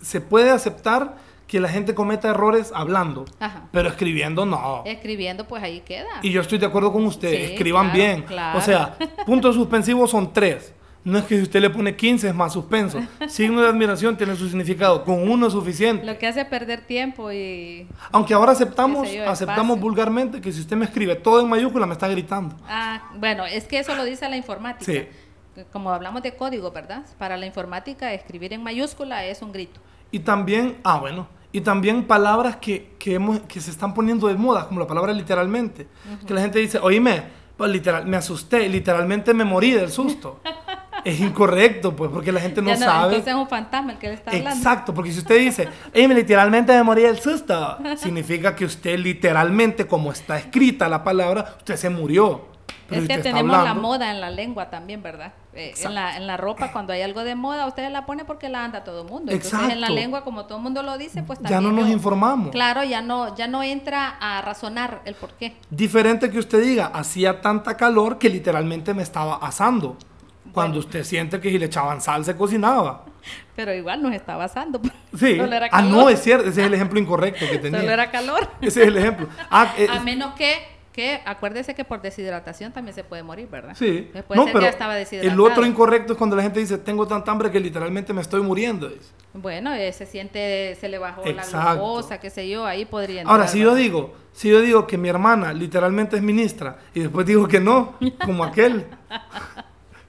se puede aceptar que la gente cometa errores hablando, Ajá. pero escribiendo no. Escribiendo pues ahí queda. Y yo estoy de acuerdo con usted, Sí, escriban claro, bien. claro. O sea, puntos suspensivos son tres. No es que si usted le pone 15 es más suspenso. Signo de admiración tiene su significado. Con uno es suficiente. Lo que hace perder tiempo y... Aunque ahora aceptamos, yo, aceptamos vulgarmente que si usted me escribe todo en mayúscula me está gritando. Ah, bueno, es que eso lo dice la informática. Sí. Como hablamos de código, ¿verdad? Para la informática, escribir en mayúscula es un grito. Y también, ah, bueno, y también palabras que, que, hemos- que se están poniendo de moda, como la palabra literalmente. Que la gente dice, oíme, pues, literal, me asusté, literalmente me morí del susto. es incorrecto, pues, porque la gente no, Ya sabe. Entonces es un fantasma el que le está hablando. Exacto, porque si usted dice, oíme, literalmente me morí del susto, significa que usted literalmente, como está escrita la palabra, usted se murió. Pero es si que tenemos la hablando- moda en la lengua también, ¿verdad? Eh, Exacto. en, la, en la ropa, cuando hay algo de moda, usted la pone porque la anda todo el mundo. Entonces en la Exacto. lengua, como todo el mundo lo dice, pues Ya también no nos informamos. Claro, ya no, ya no entra a razonar el por qué. Diferente que usted diga, hacía tanta calor que literalmente me estaba asando. Cuando usted siente que si le echaban sal se cocinaba. Pero igual nos está basando. Sí. Solo era Ah, calor. no, es cierto. Ese es el ejemplo incorrecto que tenía. Solo era calor. Ese es el ejemplo. Ah, eh, A menos que que acuérdese que por deshidratación también se puede morir, ¿verdad? Sí. Puede No, pero que ya estaba el otro incorrecto es cuando la gente dice, tengo tanta hambre que literalmente me estoy muriendo. dice. Bueno, eh, se siente, se le bajó la Exacto. glucosa, qué sé yo, ahí podría entrar. Ahora, si yo ¿verdad? digo, si yo digo que mi hermana literalmente es ministra y después digo que no, como aquel.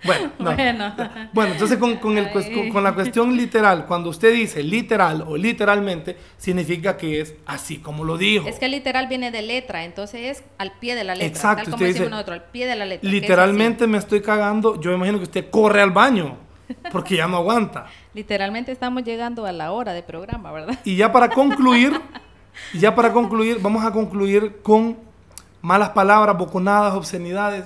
Bueno, no. Bueno. Bueno, entonces con, con el con- con la cuestión literal, cuando usted dice literal o literalmente, significa que es así como lo dijo. Es que literal viene de letra, entonces es al pie de la letra. Exacto, Tal como usted dice, al pie de la letra. es Literalmente me estoy cagando, yo imagino que usted corre al baño porque ya no aguanta. Literalmente estamos llegando a la hora de programa, ¿verdad? Y ya para concluir, ya para concluir, vamos a concluir con malas palabras, boconadas, obscenidades,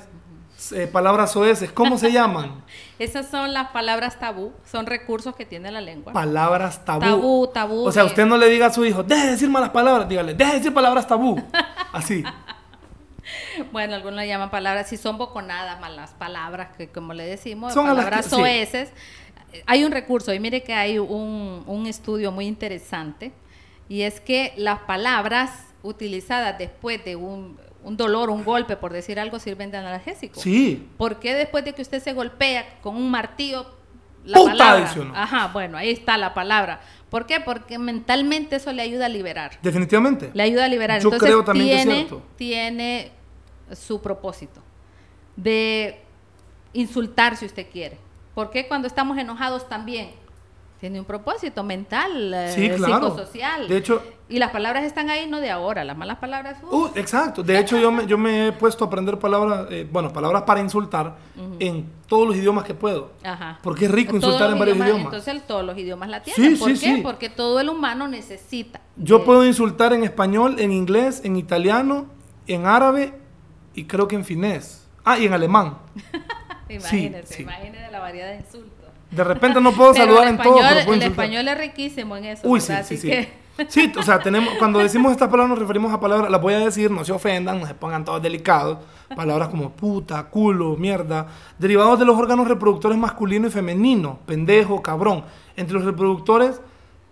eh, palabras soeces. ¿Cómo se llaman? Esas son las palabras tabú, son recursos que tiene la lengua. Palabras tabú. Tabú, tabú, O sea, usted no le diga a su hijo, deje de decir malas palabras, dígale, deje de decir palabras tabú. Así. Bueno, algunos le llaman palabras, si son boconadas, malas palabras, que como le decimos, Son palabras que- sí. soeces. Hay un recurso, y mire que hay un, un estudio muy interesante, y es que las palabras utilizadas después de un, un dolor, un golpe, por decir algo, sirven de analgésico. Sí. ¿Por qué después de que usted se golpea con un martillo, la ¡Puta! palabra? Ajá, bueno, ahí está la palabra. ¿Por qué? Porque mentalmente eso le ayuda a liberar. Definitivamente. Le ayuda a liberar. Yo Entonces creo también que es tiene, cierto. tiene su propósito de insultar si usted quiere. Porque cuando estamos enojados también tiene un propósito mental, eh, Sí, claro. psicosocial. De hecho- y las palabras están ahí no de ahora, las malas palabras. uh, Uh, exacto. De hecho, yo me, yo me he puesto a aprender palabras, eh, bueno, palabras para insultar en todos los idiomas que puedo. Ajá. Porque es rico insultar en varios idiomas. Entonces todos los idiomas la tienen. Sí, ¿Por sí, qué? sí. Porque todo el humano necesita. Yo de- puedo insultar en español, en inglés, en italiano, en árabe y creo que en finés. Ah, y en alemán. Imagínese, sí. imagínese la variedad de insultos. De repente no puedo saludar en todo, pero puedo el español es riquísimo en eso. Uy, sí, sí, sí. que- Sí, o sea, tenemos, cuando decimos estas palabras nos referimos a palabras, las voy a decir, no se ofendan, no se pongan todos delicados. Palabras como puta, culo, mierda, derivados de los órganos reproductores masculino y femenino, pendejo, cabrón. Entre los reproductores,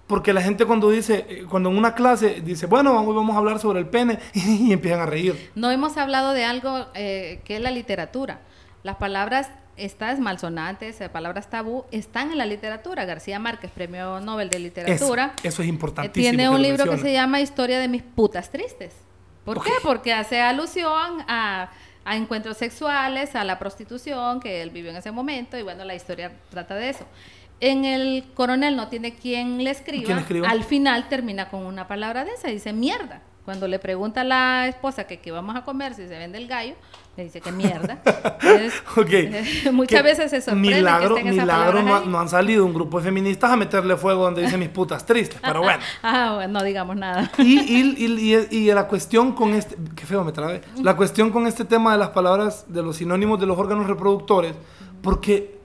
porque la gente cuando dice, eh, cuando en una clase dice, bueno, hoy vamos a hablar sobre el pene, y empiezan a reír. No hemos hablado de algo eh, que es la literatura. Las palabras estas malsonantes, eh, palabras tabú, están en la literatura. García Márquez, premio Nobel de Literatura, eso es eh, importantísimo. tiene un libro que se llama Historia de mis putas tristes. ¿Por qué? Porque hace alusión a, a encuentros sexuales, a la prostitución que él vivió en ese momento y bueno, la historia trata de eso. En el coronel no tiene quien le escriba, ¿Quién le escriba? al final termina con una palabra de esa, dice mierda. Cuando le pregunta a la esposa que qué vamos a comer si se vende el gallo, le dice que mierda. Entonces, muchas veces se sorprende Milagro, que estén esas milagro no, no han salido un grupo de feministas a meterle fuego donde dice mis putas tristes, pero bueno. Ah, bueno, no digamos nada. Y, y, y, y la cuestión con este, qué feo me trabé, la cuestión con este tema de las palabras, de los sinónimos de los órganos reproductores, porque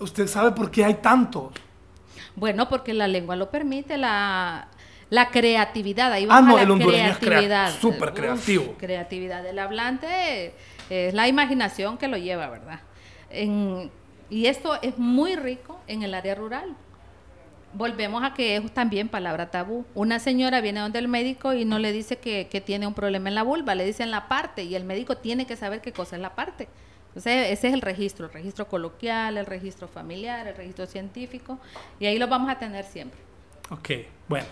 usted sabe por qué hay tantos. Bueno, porque la lengua lo permite, la, la creatividad. Ahí Ah, vamos no, a la el hondureño es crea- creatividad. súper Uf, creativo. creatividad del hablante es la imaginación que lo lleva, ¿verdad? En- y esto es muy rico en el área rural. Volvemos a que es también palabra tabú. Una señora viene donde el médico y no le dice que, que tiene un problema en la vulva, le dice en la parte y el médico tiene que saber qué cosa es la parte. Entonces, ese es el registro, el registro coloquial, el registro familiar, el registro científico, y ahí lo vamos a tener siempre. Ok, bueno.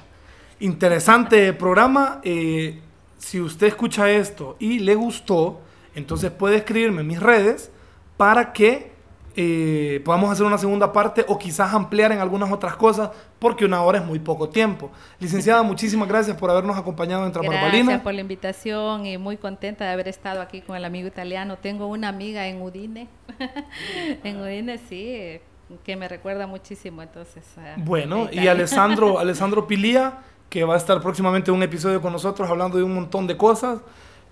Interesante programa. eh, si usted escucha esto y le gustó, entonces puede escribirme en mis redes para que eh, podamos hacer una segunda parte o quizás ampliar en algunas otras cosas, porque una hora es muy poco tiempo. Licenciada, muchísimas gracias por habernos acompañado en Gracias Trabarbalina. por la invitación y muy contenta de haber estado aquí con el amigo italiano. Tengo una amiga en Udine, en Udine sí, que me recuerda muchísimo, entonces. Bueno, y. Alessandro, Alessandro Pilía, que va a estar próximamente en un episodio con nosotros hablando de un montón de cosas.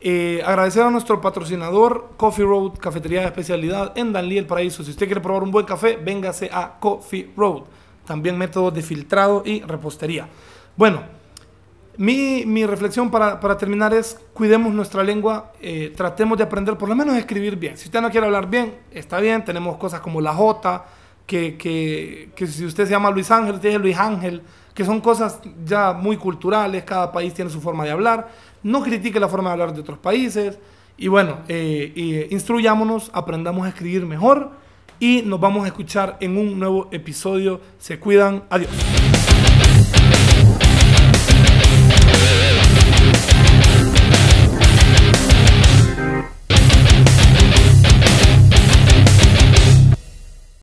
Eh, agradecer a nuestro patrocinador Coffee Road, cafetería de especialidad en Danlí, el Paraíso. Si usted quiere probar un buen café, véngase a Coffee Road. También métodos de filtrado y repostería. Bueno, mi, mi reflexión para, para terminar es, cuidemos nuestra lengua, eh, tratemos de aprender por lo menos a escribir bien. Si usted no quiere hablar bien, está bien, tenemos cosas como la J, que, que, que si usted se llama Luis Ángel, es Luis Ángel, que son cosas ya muy culturales, cada país tiene su forma de hablar. No critique la forma de hablar de otros países Y bueno, eh, eh, instruyámonos, aprendamos a escribir mejor y nos vamos a escuchar en un nuevo episodio. Se cuidan. Adiós.